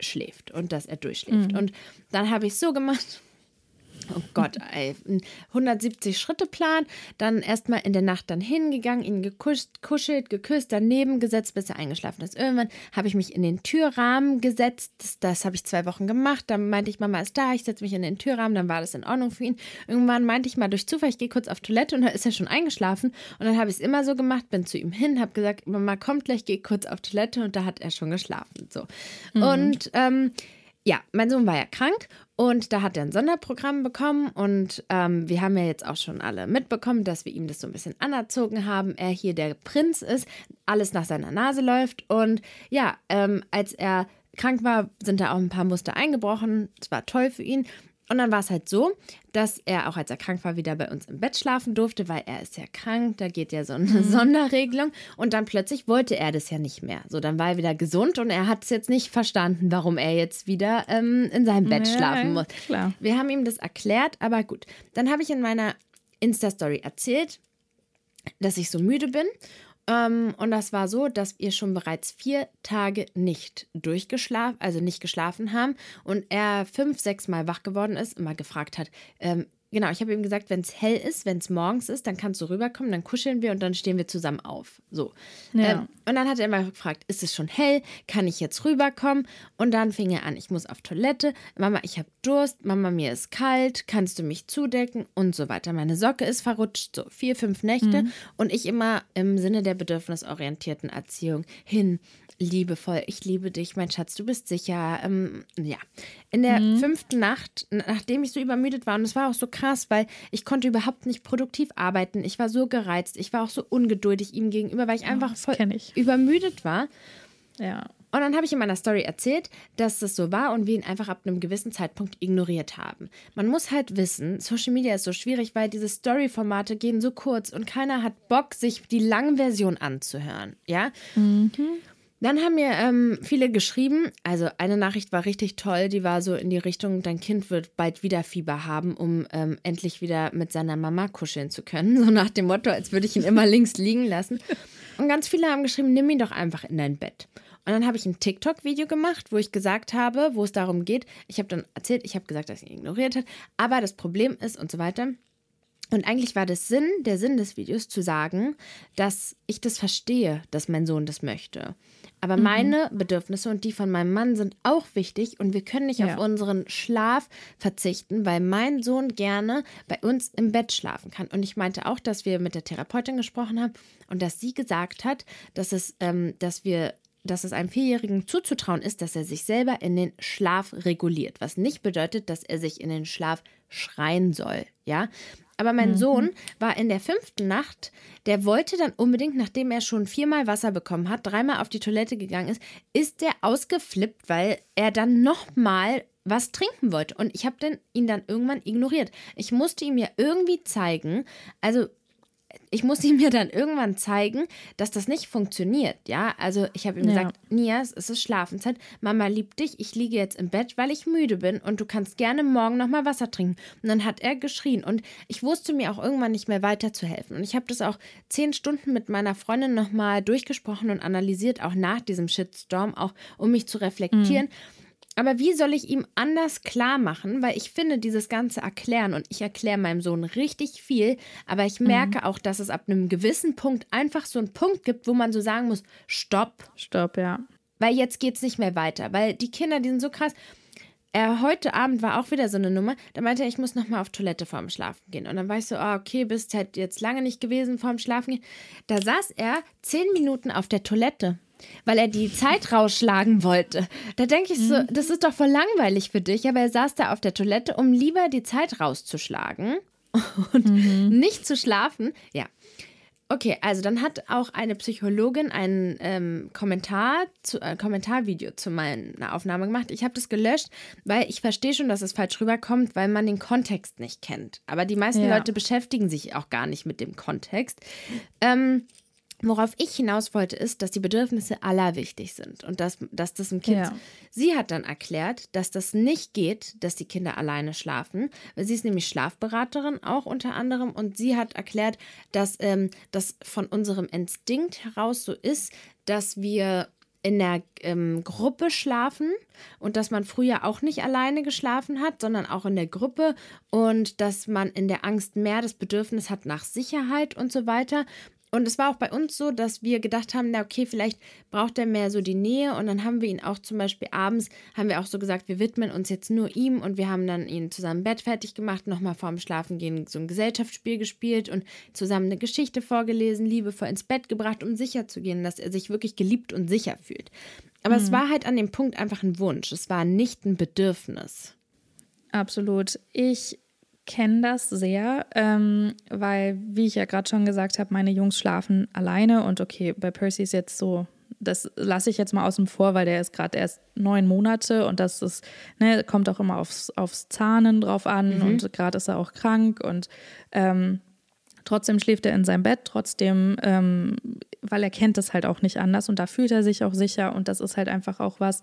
[SPEAKER 2] schläft und dass er durchschläft. Mhm. Und dann habe ich es so gemacht, Oh Gott, ey. 170 Schritte Plan, dann erstmal in der Nacht dann hingegangen, ihn gekuscht, kuschelt, geküsst, daneben gesetzt, bis er eingeschlafen ist. Irgendwann habe ich mich in den Türrahmen gesetzt. Das, das habe ich zwei Wochen gemacht. Dann meinte ich, Mama ist da, ich setze mich in den Türrahmen, dann war das in Ordnung für ihn. Irgendwann meinte ich mal durch Zufall, ich gehe kurz auf Toilette und dann ist er schon eingeschlafen. Und dann habe ich es immer so gemacht, bin zu ihm hin, habe gesagt, Mama kommt gleich, gehe kurz auf Toilette und da hat er schon geschlafen. So. Mhm. Und ähm, ja, mein Sohn war ja krank und da hat er ein Sonderprogramm bekommen und ähm, wir haben ja jetzt auch schon alle mitbekommen, dass wir ihm das so ein bisschen anerzogen haben. Er hier der Prinz ist, alles nach seiner Nase läuft und ja, ähm, als er krank war, sind da auch ein paar Muster eingebrochen. Es war toll für ihn. Und dann war es halt so, dass er auch als er krank war, wieder bei uns im Bett schlafen durfte, weil er ist ja krank, da geht ja so eine mhm. Sonderregelung. Und dann plötzlich wollte er das ja nicht mehr. So, dann war er wieder gesund und er hat es jetzt nicht verstanden, warum er jetzt wieder ähm, in seinem Bett ja, schlafen muss. Klar. Wir haben ihm das erklärt, aber gut. Dann habe ich in meiner Insta-Story erzählt, dass ich so müde bin ähm, und das war so, dass wir schon bereits vier Tage nicht durchgeschlafen, also nicht geschlafen haben. Und er fünf, sechs Mal wach geworden ist, immer gefragt hat, ähm, genau, ich habe ihm gesagt, wenn es hell ist, wenn es morgens ist, dann kannst du rüberkommen, dann kuscheln wir und dann stehen wir zusammen auf. So. Ja. Ähm, und dann hat er immer gefragt, ist es schon hell? Kann ich jetzt rüberkommen? Und dann fing er an, ich muss auf Toilette. Mama, ich habe Durst. Mama, mir ist kalt. Kannst du mich zudecken? Und so weiter. Meine Socke ist verrutscht. So vier, fünf Nächte. Mhm. Und ich immer im Sinne der bedürfnisorientierten Erziehung hin, liebevoll, ich liebe dich, mein Schatz, du bist sicher. Ähm, ja. In der mhm. fünften Nacht, nachdem ich so übermüdet war, und es war auch so krass, weil ich konnte überhaupt nicht produktiv arbeiten. Ich war so gereizt, ich war auch so ungeduldig ihm gegenüber, weil ich oh, einfach voll ich. übermüdet war.
[SPEAKER 1] Ja.
[SPEAKER 2] Und dann habe ich in meiner Story erzählt, dass das so war und wir ihn einfach ab einem gewissen Zeitpunkt ignoriert haben. Man muss halt wissen, Social Media ist so schwierig, weil diese Story-Formate gehen so kurz und keiner hat Bock, sich die lange Version anzuhören. Ja. Mhm. Dann haben mir ähm, viele geschrieben, also eine Nachricht war richtig toll, die war so in die Richtung, dein Kind wird bald wieder Fieber haben, um ähm, endlich wieder mit seiner Mama kuscheln zu können. So nach dem Motto, als würde ich ihn immer links liegen lassen. Und ganz viele haben geschrieben, nimm ihn doch einfach in dein Bett. Und dann habe ich ein TikTok-Video gemacht, wo ich gesagt habe, wo es darum geht, ich habe dann erzählt, ich habe gesagt, dass er ihn ignoriert hat, aber das Problem ist und so weiter. Und eigentlich war das Sinn, der Sinn des Videos zu sagen, dass ich das verstehe, dass mein Sohn das möchte. Aber mhm. meine Bedürfnisse und die von meinem Mann sind auch wichtig und wir können nicht ja. auf unseren Schlaf verzichten, weil mein Sohn gerne bei uns im Bett schlafen kann. Und ich meinte auch, dass wir mit der Therapeutin gesprochen haben und dass sie gesagt hat, dass es, ähm, dass wir dass es einem Vierjährigen zuzutrauen ist, dass er sich selber in den Schlaf reguliert, was nicht bedeutet, dass er sich in den Schlaf schreien soll, ja. Aber mein mhm. Sohn war in der fünften Nacht, der wollte dann unbedingt, nachdem er schon viermal Wasser bekommen hat, dreimal auf die Toilette gegangen ist, ist der ausgeflippt, weil er dann nochmal was trinken wollte. Und ich habe ihn dann irgendwann ignoriert. Ich musste ihm ja irgendwie zeigen, also ich muss ihm mir dann irgendwann zeigen, dass das nicht funktioniert, ja. Also ich habe ihm ja. gesagt, Nias, es ist Schlafenszeit, Mama liebt dich, ich liege jetzt im Bett, weil ich müde bin und du kannst gerne morgen nochmal Wasser trinken. Und dann hat er geschrien und ich wusste mir auch irgendwann nicht mehr weiterzuhelfen. Und ich habe das auch zehn Stunden mit meiner Freundin nochmal durchgesprochen und analysiert, auch nach diesem Shitstorm, auch um mich zu reflektieren. Mhm. Aber wie soll ich ihm anders klar machen? Weil ich finde, dieses ganze Erklären und ich erkläre meinem Sohn richtig viel, aber ich merke mhm. auch, dass es ab einem gewissen Punkt einfach so einen Punkt gibt, wo man so sagen muss: Stopp.
[SPEAKER 1] Stopp, ja.
[SPEAKER 2] Weil jetzt geht es nicht mehr weiter. Weil die Kinder, die sind so krass. Er heute Abend war auch wieder so eine Nummer. Da meinte er, ich muss nochmal auf Toilette vorm Schlafen gehen. Und dann war ich so, oh, okay, bist halt jetzt lange nicht gewesen vorm Schlafen gehen. Da saß er zehn Minuten auf der Toilette weil er die Zeit rausschlagen wollte. Da denke ich so, mhm. das ist doch voll langweilig für dich, aber er saß da auf der Toilette, um lieber die Zeit rauszuschlagen und mhm. nicht zu schlafen. Ja. Okay, also dann hat auch eine Psychologin ein ähm, Kommentar zu, äh, Kommentarvideo zu meiner Aufnahme gemacht. Ich habe das gelöscht, weil ich verstehe schon, dass es falsch rüberkommt, weil man den Kontext nicht kennt. Aber die meisten ja. Leute beschäftigen sich auch gar nicht mit dem Kontext. Ähm, Worauf ich hinaus wollte, ist, dass die Bedürfnisse aller wichtig sind und dass, dass das ein Kind. Ja. Sie hat dann erklärt, dass das nicht geht, dass die Kinder alleine schlafen. Sie ist nämlich Schlafberaterin auch unter anderem und sie hat erklärt, dass ähm, das von unserem Instinkt heraus so ist, dass wir in der ähm, Gruppe schlafen und dass man früher auch nicht alleine geschlafen hat, sondern auch in der Gruppe und dass man in der Angst mehr das Bedürfnis hat nach Sicherheit und so weiter und es war auch bei uns so, dass wir gedacht haben, na okay, vielleicht braucht er mehr so die Nähe. Und dann haben wir ihn auch zum Beispiel abends, haben wir auch so gesagt, wir widmen uns jetzt nur ihm. Und wir haben dann ihn zusammen Bett fertig gemacht, nochmal vorm Schlafengehen so ein Gesellschaftsspiel gespielt und zusammen eine Geschichte vorgelesen, liebevoll ins Bett gebracht, um sicher zu gehen, dass er sich wirklich geliebt und sicher fühlt. Aber mhm. es war halt an dem Punkt einfach ein Wunsch. Es war nicht ein Bedürfnis.
[SPEAKER 1] Absolut. Ich kenne das sehr, ähm, weil, wie ich ja gerade schon gesagt habe, meine Jungs schlafen alleine und okay, bei Percy ist jetzt so das lasse ich jetzt mal außen vor, weil der ist gerade erst neun Monate und das ist, ne, kommt auch immer aufs, aufs Zahnen drauf an mhm. und gerade ist er auch krank und ähm, trotzdem schläft er in seinem Bett, trotzdem, ähm, weil er kennt das halt auch nicht anders und da fühlt er sich auch sicher und das ist halt einfach auch was,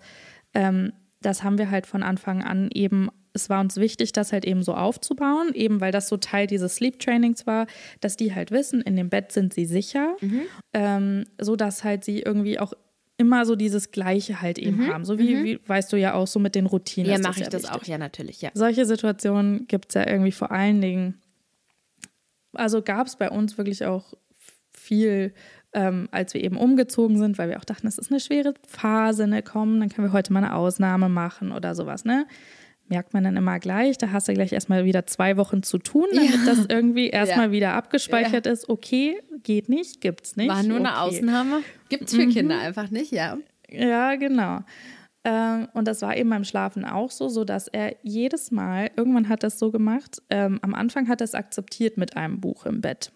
[SPEAKER 1] ähm, das haben wir halt von Anfang an eben es war uns wichtig, das halt eben so aufzubauen, eben weil das so Teil dieses Sleep Trainings war, dass die halt wissen, in dem Bett sind sie sicher, mhm. ähm, so dass halt sie irgendwie auch immer so dieses Gleiche halt eben mhm. haben. So wie, mhm. wie, weißt du ja auch so mit den Routinen.
[SPEAKER 2] Ja, mache ich das wichtig. auch, ja, natürlich, ja.
[SPEAKER 1] Solche Situationen gibt es ja irgendwie vor allen Dingen. Also gab es bei uns wirklich auch viel, ähm, als wir eben umgezogen sind, weil wir auch dachten, das ist eine schwere Phase, ne, komm, dann können wir heute mal eine Ausnahme machen oder sowas, ne? Merkt man dann immer gleich. Da hast du gleich erstmal wieder zwei Wochen zu tun, damit ja. das irgendwie erstmal ja. wieder abgespeichert ja. ist. Okay, geht nicht, gibt's nicht.
[SPEAKER 2] War nur okay. eine Ausnahme. Gibt's für mhm. Kinder einfach nicht, ja.
[SPEAKER 1] Ja, genau. Ähm, und das war eben beim Schlafen auch so, so dass er jedes Mal, irgendwann hat das so gemacht, ähm, am Anfang hat er es akzeptiert mit einem Buch im Bett.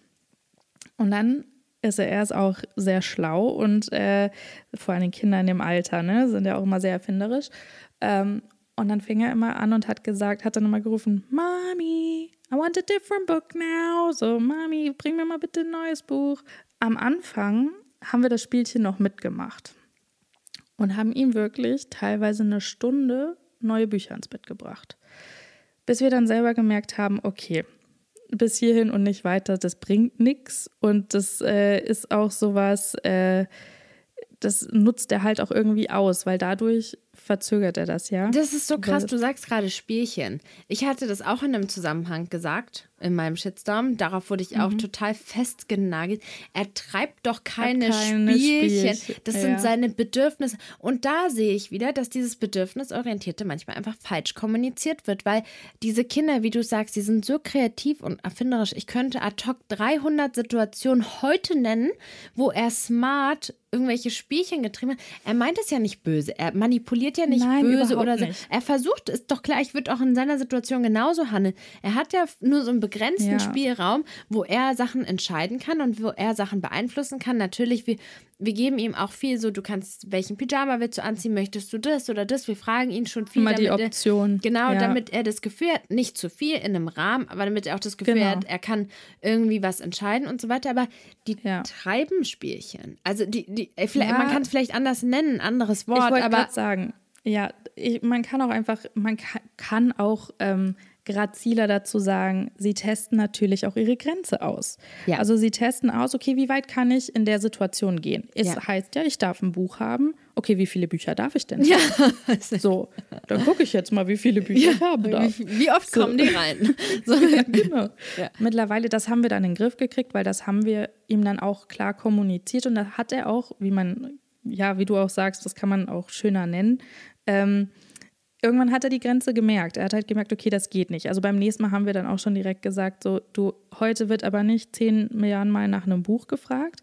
[SPEAKER 1] Und dann ist er erst auch sehr schlau und äh, vor allem Kinder in dem Alter, ne, sind ja auch immer sehr erfinderisch. Ähm, und dann fing er immer an und hat gesagt, hat dann immer gerufen, Mami, I want a different book now. So, Mami, bring mir mal bitte ein neues Buch. Am Anfang haben wir das Spielchen noch mitgemacht und haben ihm wirklich teilweise eine Stunde neue Bücher ins Bett gebracht. Bis wir dann selber gemerkt haben, okay, bis hierhin und nicht weiter, das bringt nichts. Und das äh, ist auch sowas, äh, das nutzt er halt auch irgendwie aus, weil dadurch verzögert er das, ja.
[SPEAKER 2] Das ist so krass, du sagst gerade Spielchen. Ich hatte das auch in einem Zusammenhang gesagt, in meinem Shitstorm. Darauf wurde ich auch mhm. total festgenagelt. Er treibt doch keine, keine Spielchen. Spielchen. Das ja. sind seine Bedürfnisse. Und da sehe ich wieder, dass dieses Bedürfnisorientierte manchmal einfach falsch kommuniziert wird, weil diese Kinder, wie du sagst, die sind so kreativ und erfinderisch. Ich könnte ad hoc 300 Situationen heute nennen, wo er smart irgendwelche Spielchen getrieben hat. Er meint es ja nicht böse. Er manipuliert ja nicht Nein, böse oder so. Nicht. Er versucht es doch klar, ich würde auch in seiner Situation genauso handeln. Er hat ja nur so einen begrenzten ja. Spielraum, wo er Sachen entscheiden kann und wo er Sachen beeinflussen kann. Natürlich, wir, wir geben ihm auch viel so, du kannst, welchen Pyjama willst du anziehen, möchtest du das oder das? Wir fragen ihn schon viel.
[SPEAKER 1] Immer die Option.
[SPEAKER 2] Er, genau, ja. damit er das Gefühl hat, nicht zu viel in einem Rahmen, aber damit er auch das Gefühl genau. hat, er kann irgendwie was entscheiden und so weiter. Aber die ja. treiben Spielchen. Also die, die vielleicht, ja. man kann es vielleicht anders nennen, anderes Wort. Ich
[SPEAKER 1] wollte sagen, ja, ich, man kann auch einfach, man kann, kann auch ähm, graziler dazu sagen, sie testen natürlich auch ihre Grenze aus. Ja. Also sie testen aus, okay, wie weit kann ich in der Situation gehen? Es ja. heißt ja, ich darf ein Buch haben. Okay, wie viele Bücher darf ich denn? Ja. So, dann gucke ich jetzt mal, wie viele Bücher ich haben darf.
[SPEAKER 2] Wie, wie oft so. kommen die rein?
[SPEAKER 1] So. Genau. Mittlerweile, das haben wir dann in den Griff gekriegt, weil das haben wir ihm dann auch klar kommuniziert und da hat er auch, wie man, ja, wie du auch sagst, das kann man auch schöner nennen, ähm, irgendwann hat er die Grenze gemerkt. Er hat halt gemerkt, okay, das geht nicht. Also beim nächsten Mal haben wir dann auch schon direkt gesagt, so, du, heute wird aber nicht zehn Milliarden Mal nach einem Buch gefragt.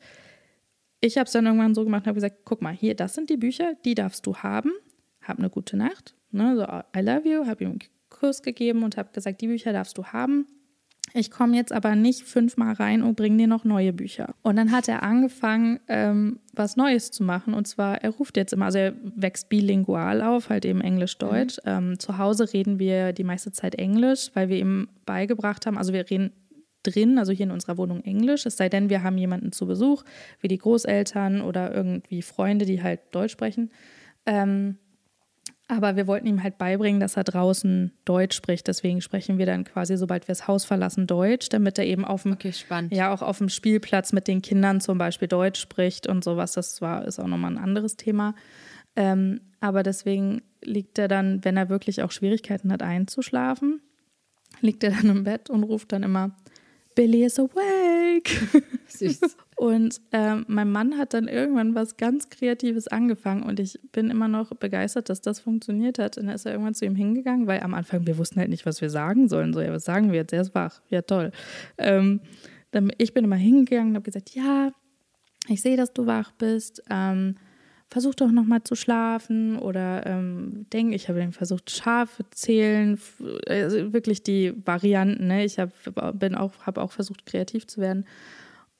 [SPEAKER 1] Ich habe es dann irgendwann so gemacht und habe gesagt, guck mal, hier, das sind die Bücher, die darfst du haben. Hab eine gute Nacht. Ne, so, I love you, habe ihm einen Kurs gegeben und habe gesagt, die Bücher darfst du haben. Ich komme jetzt aber nicht fünfmal rein und bringe dir noch neue Bücher. Und dann hat er angefangen, ähm, was Neues zu machen. Und zwar, er ruft jetzt immer, also er wächst bilingual auf, halt eben Englisch-Deutsch. Mhm. Ähm, zu Hause reden wir die meiste Zeit Englisch, weil wir ihm beigebracht haben, also wir reden drin, also hier in unserer Wohnung Englisch, es sei denn, wir haben jemanden zu Besuch, wie die Großeltern oder irgendwie Freunde, die halt Deutsch sprechen. Ähm, aber wir wollten ihm halt beibringen, dass er draußen Deutsch spricht. Deswegen sprechen wir dann quasi, sobald wir das Haus verlassen, Deutsch, damit er eben auf dem,
[SPEAKER 2] okay,
[SPEAKER 1] ja, auch auf dem Spielplatz mit den Kindern zum Beispiel Deutsch spricht und sowas. Das war, ist auch nochmal ein anderes Thema. Ähm, aber deswegen liegt er dann, wenn er wirklich auch Schwierigkeiten hat, einzuschlafen, liegt er dann im Bett und ruft dann immer, Billy is awake. Süß. Und ähm, mein Mann hat dann irgendwann was ganz Kreatives angefangen und ich bin immer noch begeistert, dass das funktioniert hat. Und dann ist er irgendwann zu ihm hingegangen, weil am Anfang wir wussten halt nicht, was wir sagen sollen. So, ja, was sagen wir jetzt? Er ist wach. Ja, toll. Ähm, dann, ich bin immer hingegangen und habe gesagt, ja, ich sehe, dass du wach bist. Ähm, versuch doch noch mal zu schlafen oder ähm, denk, ich habe dann versucht Schafe zählen, also wirklich die Varianten. Ne? Ich bin auch habe auch versucht kreativ zu werden.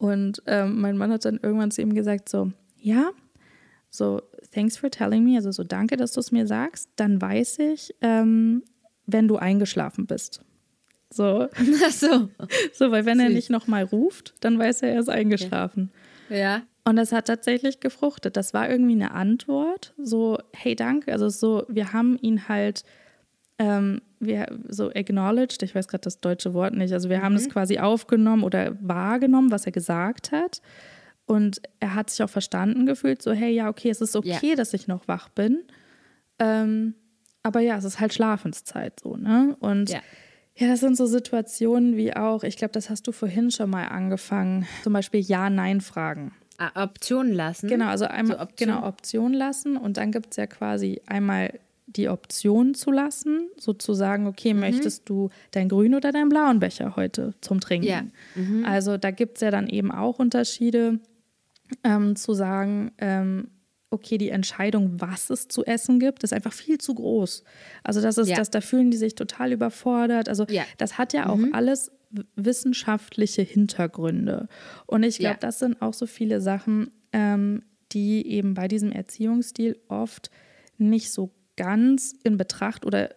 [SPEAKER 1] Und ähm, mein Mann hat dann irgendwann zu ihm gesagt so, ja, so, thanks for telling me, also so, danke, dass du es mir sagst, dann weiß ich, ähm, wenn du eingeschlafen bist. So.
[SPEAKER 2] Ach so.
[SPEAKER 1] So, weil wenn Süß. er nicht nochmal ruft, dann weiß er, er ist eingeschlafen.
[SPEAKER 2] Ja.
[SPEAKER 1] Und das hat tatsächlich gefruchtet. Das war irgendwie eine Antwort, so, hey, danke. Also so, wir haben ihn halt ähm, wir, so acknowledged, ich weiß gerade das deutsche Wort nicht, also wir mhm. haben es quasi aufgenommen oder wahrgenommen, was er gesagt hat. Und er hat sich auch verstanden gefühlt, so, hey, ja, okay, es ist okay, ja. dass ich noch wach bin. Ähm, aber ja, es ist halt Schlafenszeit so, ne? Und ja. ja, das sind so Situationen wie auch, ich glaube, das hast du vorhin schon mal angefangen, zum Beispiel Ja-Nein-Fragen.
[SPEAKER 2] Ah, Optionen lassen.
[SPEAKER 1] Genau, also einmal so Option. genau, Option lassen und dann gibt es ja quasi einmal die Option zu lassen, sozusagen, okay, mhm. möchtest du dein grün oder deinen blauen Becher heute zum Trinken?
[SPEAKER 2] Ja. Mhm.
[SPEAKER 1] Also da gibt es ja dann eben auch Unterschiede, ähm, zu sagen, ähm, okay, die Entscheidung, was es zu essen gibt, ist einfach viel zu groß. Also das ist ja. das, da fühlen die sich total überfordert. Also ja. das hat ja auch mhm. alles wissenschaftliche Hintergründe. Und ich glaube, ja. das sind auch so viele Sachen, ähm, die eben bei diesem Erziehungsstil oft nicht so ganz in Betracht oder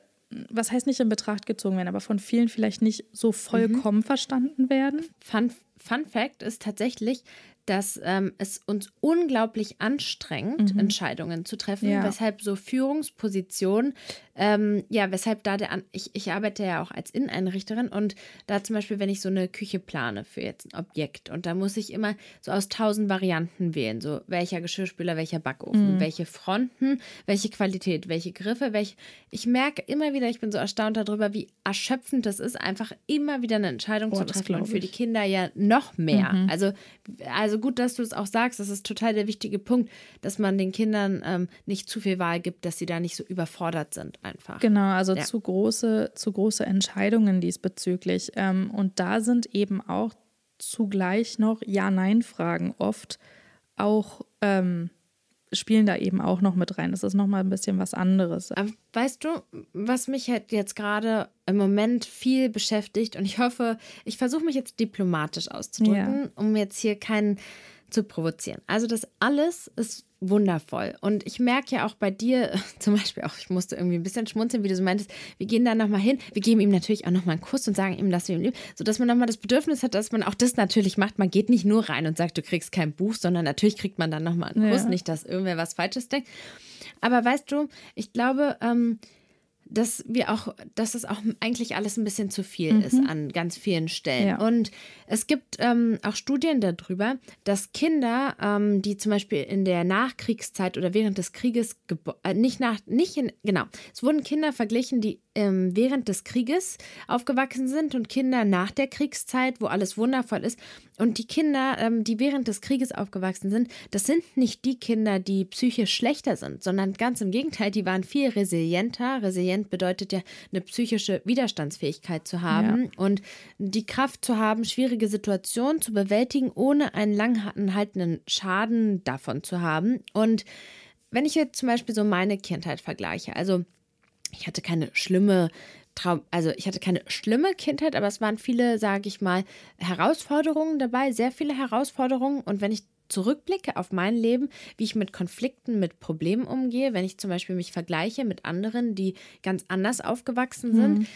[SPEAKER 1] was heißt nicht in Betracht gezogen werden, aber von vielen vielleicht nicht so vollkommen mhm. verstanden werden.
[SPEAKER 2] Fun, Fun Fact ist tatsächlich, dass ähm, es uns unglaublich anstrengt, mhm. Entscheidungen zu treffen, ja. weshalb so Führungspositionen, ähm, ja, weshalb da der, An ich, ich arbeite ja auch als Inneneinrichterin und da zum Beispiel, wenn ich so eine Küche plane für jetzt ein Objekt und da muss ich immer so aus tausend Varianten wählen, so welcher Geschirrspüler, welcher Backofen, mhm. welche Fronten, welche Qualität, welche Griffe, welche, ich merke immer wieder, ich bin so erstaunt darüber, wie erschöpfend das ist, einfach immer wieder eine Entscheidung oh, zu treffen und für die Kinder ja noch mehr. Mhm. Also, also also gut, dass du es auch sagst. Das ist total der wichtige Punkt, dass man den Kindern ähm, nicht zu viel Wahl gibt, dass sie da nicht so überfordert sind einfach.
[SPEAKER 1] Genau, also ja. zu große, zu große Entscheidungen diesbezüglich. Ähm, und da sind eben auch zugleich noch Ja-Nein-Fragen oft auch ähm, spielen da eben auch noch mit rein. Das ist nochmal ein bisschen was anderes.
[SPEAKER 2] Aber weißt du, was mich halt jetzt gerade im Moment viel beschäftigt und ich hoffe, ich versuche mich jetzt diplomatisch auszudrücken, ja. um jetzt hier keinen zu provozieren. Also das alles ist wundervoll. Und ich merke ja auch bei dir, zum Beispiel auch, ich musste irgendwie ein bisschen schmunzeln, wie du so meintest, wir gehen da nochmal hin, wir geben ihm natürlich auch nochmal einen Kuss und sagen ihm, dass wir ihn lieben, sodass man nochmal das Bedürfnis hat, dass man auch das natürlich macht. Man geht nicht nur rein und sagt, du kriegst kein Buch, sondern natürlich kriegt man dann nochmal einen Kuss, ja. nicht, dass irgendwer was Falsches denkt. Aber weißt du, ich glaube, ähm, dass wir auch, dass es auch eigentlich alles ein bisschen zu viel mhm. ist an ganz vielen Stellen. Ja. Und es gibt ähm, auch Studien darüber, dass Kinder, ähm, die zum Beispiel in der Nachkriegszeit oder während des Krieges, äh, nicht nach, nicht in, genau, es wurden Kinder verglichen, die ähm, während des Krieges aufgewachsen sind und Kinder nach der Kriegszeit, wo alles wundervoll ist. Und die Kinder, ähm, die während des Krieges aufgewachsen sind, das sind nicht die Kinder, die psychisch schlechter sind, sondern ganz im Gegenteil, die waren viel resilienter. Resilient bedeutet ja, eine psychische Widerstandsfähigkeit zu haben ja. und die Kraft zu haben, schwierige Situationen zu bewältigen, ohne einen langanhaltenden Schaden davon zu haben. Und wenn ich jetzt zum Beispiel so meine Kindheit vergleiche, also ich hatte keine schlimme Traum, also ich hatte keine schlimme Kindheit, aber es waren viele, sage ich mal, Herausforderungen dabei, sehr viele Herausforderungen. Und wenn ich zurückblicke auf mein Leben, wie ich mit Konflikten, mit Problemen umgehe, wenn ich zum Beispiel mich vergleiche mit anderen, die ganz anders aufgewachsen sind. Mhm.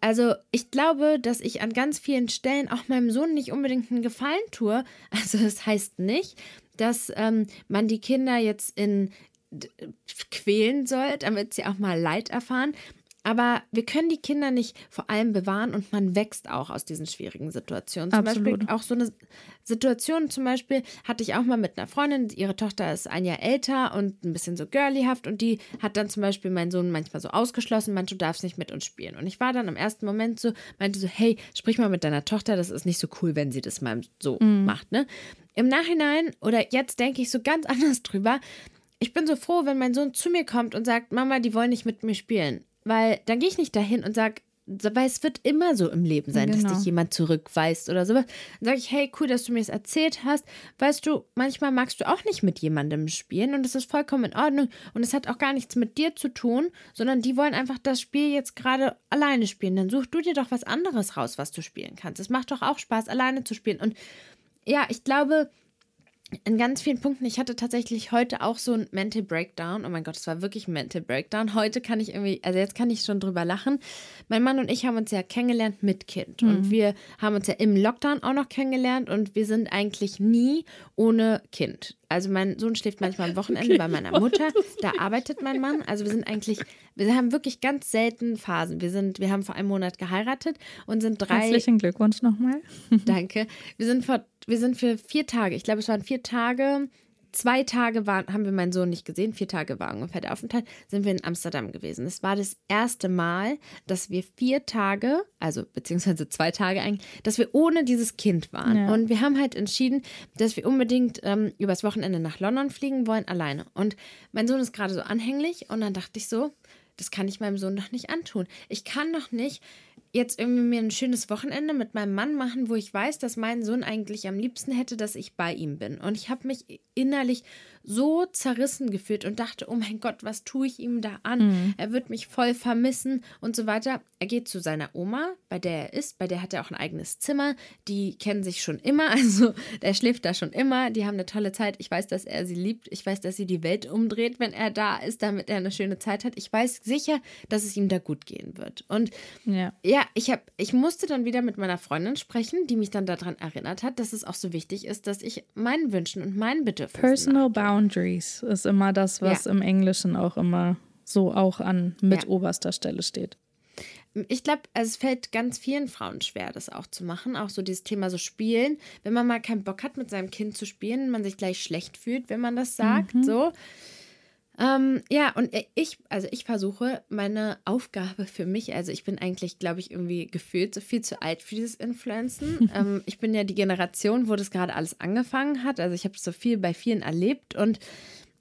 [SPEAKER 2] Also ich glaube, dass ich an ganz vielen Stellen auch meinem Sohn nicht unbedingt einen Gefallen tue. Also das heißt nicht, dass ähm, man die Kinder jetzt in quälen soll, damit sie auch mal Leid erfahren. Aber wir können die Kinder nicht vor allem bewahren und man wächst auch aus diesen schwierigen Situationen. Zum Absolut. Beispiel auch so eine Situation, zum Beispiel hatte ich auch mal mit einer Freundin, ihre Tochter ist ein Jahr älter und ein bisschen so girlyhaft und die hat dann zum Beispiel meinen Sohn manchmal so ausgeschlossen, meinte, du darfst nicht mit uns spielen. Und ich war dann im ersten Moment so, meinte so, hey, sprich mal mit deiner Tochter, das ist nicht so cool, wenn sie das mal so mm. macht, ne? Im Nachhinein oder jetzt denke ich so ganz anders drüber, ich bin so froh, wenn mein Sohn zu mir kommt und sagt, Mama, die wollen nicht mit mir spielen. Weil dann gehe ich nicht dahin und sage, weil es wird immer so im Leben sein, genau. dass dich jemand zurückweist oder sowas. Dann sage ich, hey, cool, dass du mir das erzählt hast. Weißt du, manchmal magst du auch nicht mit jemandem spielen und das ist vollkommen in Ordnung. Und es hat auch gar nichts mit dir zu tun, sondern die wollen einfach das Spiel jetzt gerade alleine spielen. Dann such du dir doch was anderes raus, was du spielen kannst. Es macht doch auch Spaß, alleine zu spielen. Und ja, ich glaube, in ganz vielen Punkten, ich hatte tatsächlich heute auch so ein Mental Breakdown. Oh mein Gott, es war wirklich ein Mental Breakdown. Heute kann ich irgendwie, also jetzt kann ich schon drüber lachen. Mein Mann und ich haben uns ja kennengelernt mit Kind. Mhm. Und wir haben uns ja im Lockdown auch noch kennengelernt und wir sind eigentlich nie ohne Kind. Also mein Sohn schläft manchmal am Wochenende okay. bei meiner Mutter. Da arbeitet mein Mann. Also wir sind eigentlich, wir haben wirklich ganz selten Phasen. Wir sind, wir haben vor einem Monat geheiratet und sind drei.
[SPEAKER 1] Herzlichen Glückwunsch nochmal.
[SPEAKER 2] Danke. Wir sind vor, wir sind für vier Tage. Ich glaube, es waren vier Tage zwei Tage waren, haben wir meinen Sohn nicht gesehen, vier Tage war ungefähr der Aufenthalt, sind wir in Amsterdam gewesen. Es war das erste Mal, dass wir vier Tage, also beziehungsweise zwei Tage eigentlich, dass wir ohne dieses Kind waren. Ja. Und wir haben halt entschieden, dass wir unbedingt ähm, übers Wochenende nach London fliegen wollen, alleine. Und mein Sohn ist gerade so anhänglich und dann dachte ich so, das kann ich meinem Sohn doch nicht antun. Ich kann doch nicht jetzt irgendwie mir ein schönes Wochenende mit meinem Mann machen, wo ich weiß, dass mein Sohn eigentlich am liebsten hätte, dass ich bei ihm bin. Und ich habe mich innerlich so zerrissen gefühlt und dachte, oh mein Gott, was tue ich ihm da an? Mhm. Er wird mich voll vermissen und so weiter. Er geht zu seiner Oma, bei der er ist, bei der hat er auch ein eigenes Zimmer. Die kennen sich schon immer, also der schläft da schon immer. Die haben eine tolle Zeit. Ich weiß, dass er sie liebt. Ich weiß, dass sie die Welt umdreht, wenn er da ist, damit er eine schöne Zeit hat. Ich weiß sicher, dass es ihm da gut gehen wird. Und ja, ja ich, hab, ich musste dann wieder mit meiner Freundin sprechen, die mich dann daran erinnert hat, dass es auch so wichtig ist, dass ich meinen Wünschen und meinen Bedürfnissen
[SPEAKER 1] Personal Boundaries ist immer das, was ja. im Englischen auch immer so auch an mit ja. oberster Stelle steht.
[SPEAKER 2] Ich glaube, es fällt ganz vielen Frauen schwer, das auch zu machen. Auch so dieses Thema so spielen. Wenn man mal keinen Bock hat, mit seinem Kind zu spielen, man sich gleich schlecht fühlt, wenn man das sagt. Mhm. So. Ähm, ja, und ich, also ich versuche meine Aufgabe für mich, also ich bin eigentlich, glaube ich, irgendwie gefühlt so viel zu alt für dieses Influenzen. ähm, ich bin ja die Generation, wo das gerade alles angefangen hat. Also ich habe so viel bei vielen erlebt und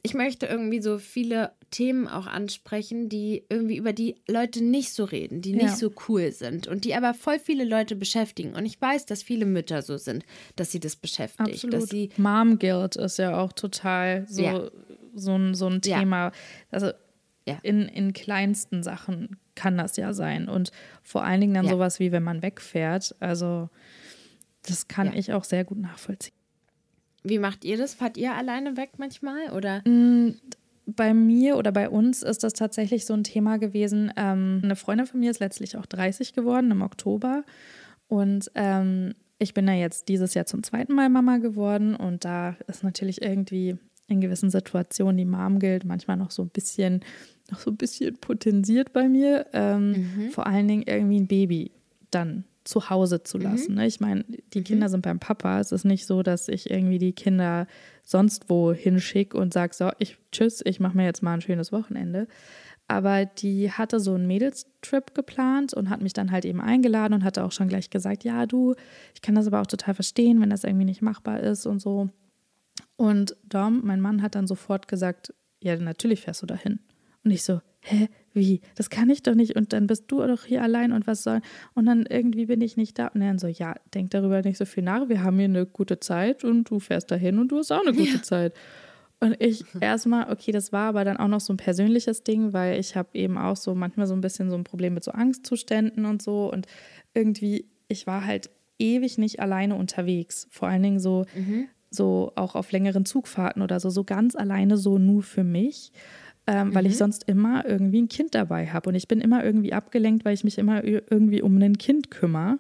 [SPEAKER 2] ich möchte irgendwie so viele Themen auch ansprechen, die irgendwie über die Leute nicht so reden, die nicht ja. so cool sind und die aber voll viele Leute beschäftigen. Und ich weiß, dass viele Mütter so sind, dass sie das beschäftigt. Absolut. Dass sie
[SPEAKER 1] Mom Guilt ist ja auch total so ja so ein, so ein Thema. Ja. Also ja. In, in kleinsten Sachen kann das ja sein. Und vor allen Dingen dann ja. sowas wie, wenn man wegfährt. Also das kann ja. ich auch sehr gut nachvollziehen.
[SPEAKER 2] Wie macht ihr das? Fahrt ihr alleine weg manchmal? Oder?
[SPEAKER 1] Mm, bei mir oder bei uns ist das tatsächlich so ein Thema gewesen. Ähm, eine Freundin von mir ist letztlich auch 30 geworden im Oktober. Und ähm, ich bin ja jetzt dieses Jahr zum zweiten Mal Mama geworden. Und da ist natürlich irgendwie in gewissen Situationen die Mom gilt, manchmal noch so ein bisschen, noch so ein bisschen potenziert bei mir. Ähm, mhm. Vor allen Dingen irgendwie ein Baby dann zu Hause zu lassen. Mhm. Ne? Ich meine, die Kinder mhm. sind beim Papa. Es ist nicht so, dass ich irgendwie die Kinder sonst wo hinschicke und sage, so, ich tschüss, ich mache mir jetzt mal ein schönes Wochenende. Aber die hatte so einen Mädelstrip geplant und hat mich dann halt eben eingeladen und hatte auch schon gleich gesagt, ja, du, ich kann das aber auch total verstehen, wenn das irgendwie nicht machbar ist und so. Und Dom, mein Mann, hat dann sofort gesagt, ja, natürlich fährst du dahin. Und ich so, hä, wie? Das kann ich doch nicht. Und dann bist du doch hier allein und was soll? Und dann irgendwie bin ich nicht da. Und dann so, ja, denk darüber nicht so viel nach. Wir haben hier eine gute Zeit und du fährst dahin und du hast auch eine gute ja. Zeit. Und ich erstmal, okay, das war aber dann auch noch so ein persönliches Ding, weil ich habe eben auch so manchmal so ein bisschen so ein Problem mit so Angstzuständen und so. Und irgendwie, ich war halt ewig nicht alleine unterwegs. Vor allen Dingen so, mhm so auch auf längeren Zugfahrten oder so, so ganz alleine so nur für mich, ähm, mhm. weil ich mhm. sonst immer irgendwie ein Kind dabei habe. Und ich bin immer irgendwie abgelenkt, weil ich mich immer irgendwie um ein Kind kümmere.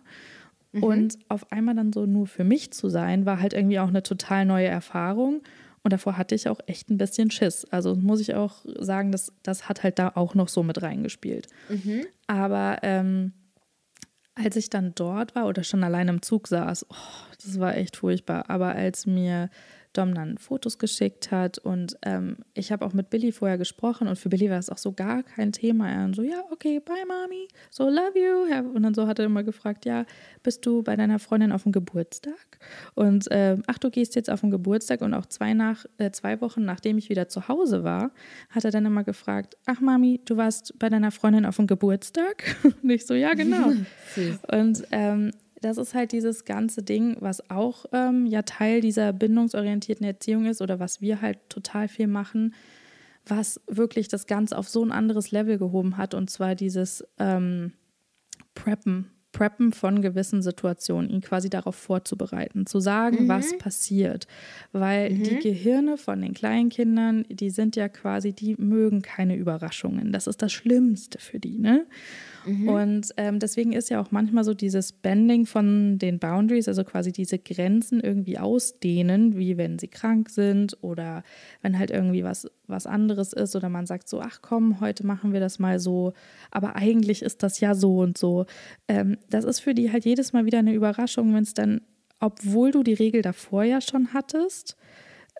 [SPEAKER 1] Mhm. Und auf einmal dann so nur für mich zu sein, war halt irgendwie auch eine total neue Erfahrung. Und davor hatte ich auch echt ein bisschen Schiss. Also muss ich auch sagen, das, das hat halt da auch noch so mit reingespielt. Mhm. Aber ähm, als ich dann dort war oder schon allein im Zug saß, oh, das war echt furchtbar. Aber als mir Dom dann Fotos geschickt hat und ähm, ich habe auch mit Billy vorher gesprochen und für Billy war es auch so gar kein Thema. Er so, ja, okay, bye, Mami, so love you. Und dann so hat er immer gefragt, ja, bist du bei deiner Freundin auf dem Geburtstag? Und ähm, ach, du gehst jetzt auf den Geburtstag und auch zwei, nach, äh, zwei Wochen nachdem ich wieder zu Hause war, hat er dann immer gefragt, ach Mami, du warst bei deiner Freundin auf dem Geburtstag? Und ich so, ja, genau. und ähm, das ist halt dieses ganze Ding, was auch ähm, ja Teil dieser bindungsorientierten Erziehung ist oder was wir halt total viel machen, was wirklich das Ganze auf so ein anderes Level gehoben hat und zwar dieses ähm, Preppen Preppen von gewissen Situationen, ihn quasi darauf vorzubereiten, zu sagen, mhm. was passiert. Weil mhm. die Gehirne von den Kleinkindern, die sind ja quasi, die mögen keine Überraschungen. Das ist das Schlimmste für die, ne? Mhm. Und ähm, deswegen ist ja auch manchmal so dieses Bending von den Boundaries, also quasi diese Grenzen irgendwie ausdehnen, wie wenn sie krank sind oder wenn halt irgendwie was, was anderes ist oder man sagt so, ach komm, heute machen wir das mal so, aber eigentlich ist das ja so und so. Ähm, das ist für die halt jedes Mal wieder eine Überraschung, wenn es dann, obwohl du die Regel davor ja schon hattest,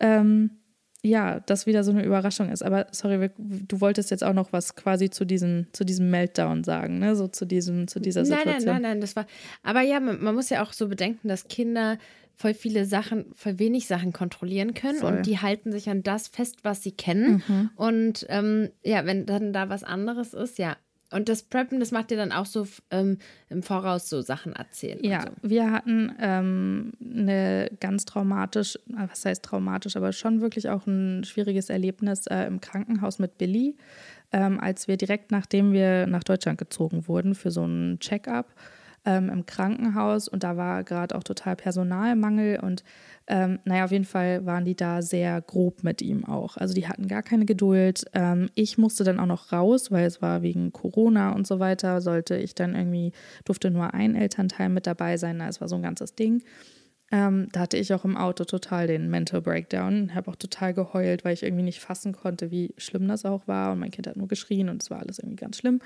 [SPEAKER 1] ähm, ja, das wieder so eine Überraschung ist. Aber sorry, du wolltest jetzt auch noch was quasi zu diesem, zu diesem Meltdown sagen, ne? So zu diesem, zu dieser Situation.
[SPEAKER 2] Nein, nein, nein, nein, das war. Aber ja, man, man muss ja auch so bedenken, dass Kinder voll viele Sachen, voll wenig Sachen kontrollieren können voll. und die halten sich an das fest, was sie kennen. Mhm. Und ähm, ja, wenn dann da was anderes ist, ja, und das Preppen, das macht dir dann auch so ähm, im Voraus so Sachen erzählen.
[SPEAKER 1] Ja,
[SPEAKER 2] so.
[SPEAKER 1] wir hatten ähm, eine ganz traumatisch, was heißt traumatisch, aber schon wirklich auch ein schwieriges Erlebnis äh, im Krankenhaus mit Billy, ähm, als wir direkt nachdem wir nach Deutschland gezogen wurden für so einen Check-up ähm, im Krankenhaus und da war gerade auch total Personalmangel und ähm, naja, auf jeden Fall waren die da sehr grob mit ihm auch. Also die hatten gar keine Geduld. Ähm, ich musste dann auch noch raus, weil es war wegen Corona und so weiter, sollte ich dann irgendwie, durfte nur ein Elternteil mit dabei sein. Na, es war so ein ganzes Ding. Ähm, da hatte ich auch im Auto total den Mental Breakdown, habe auch total geheult, weil ich irgendwie nicht fassen konnte, wie schlimm das auch war. Und mein Kind hat nur geschrien und es war alles irgendwie ganz schlimm.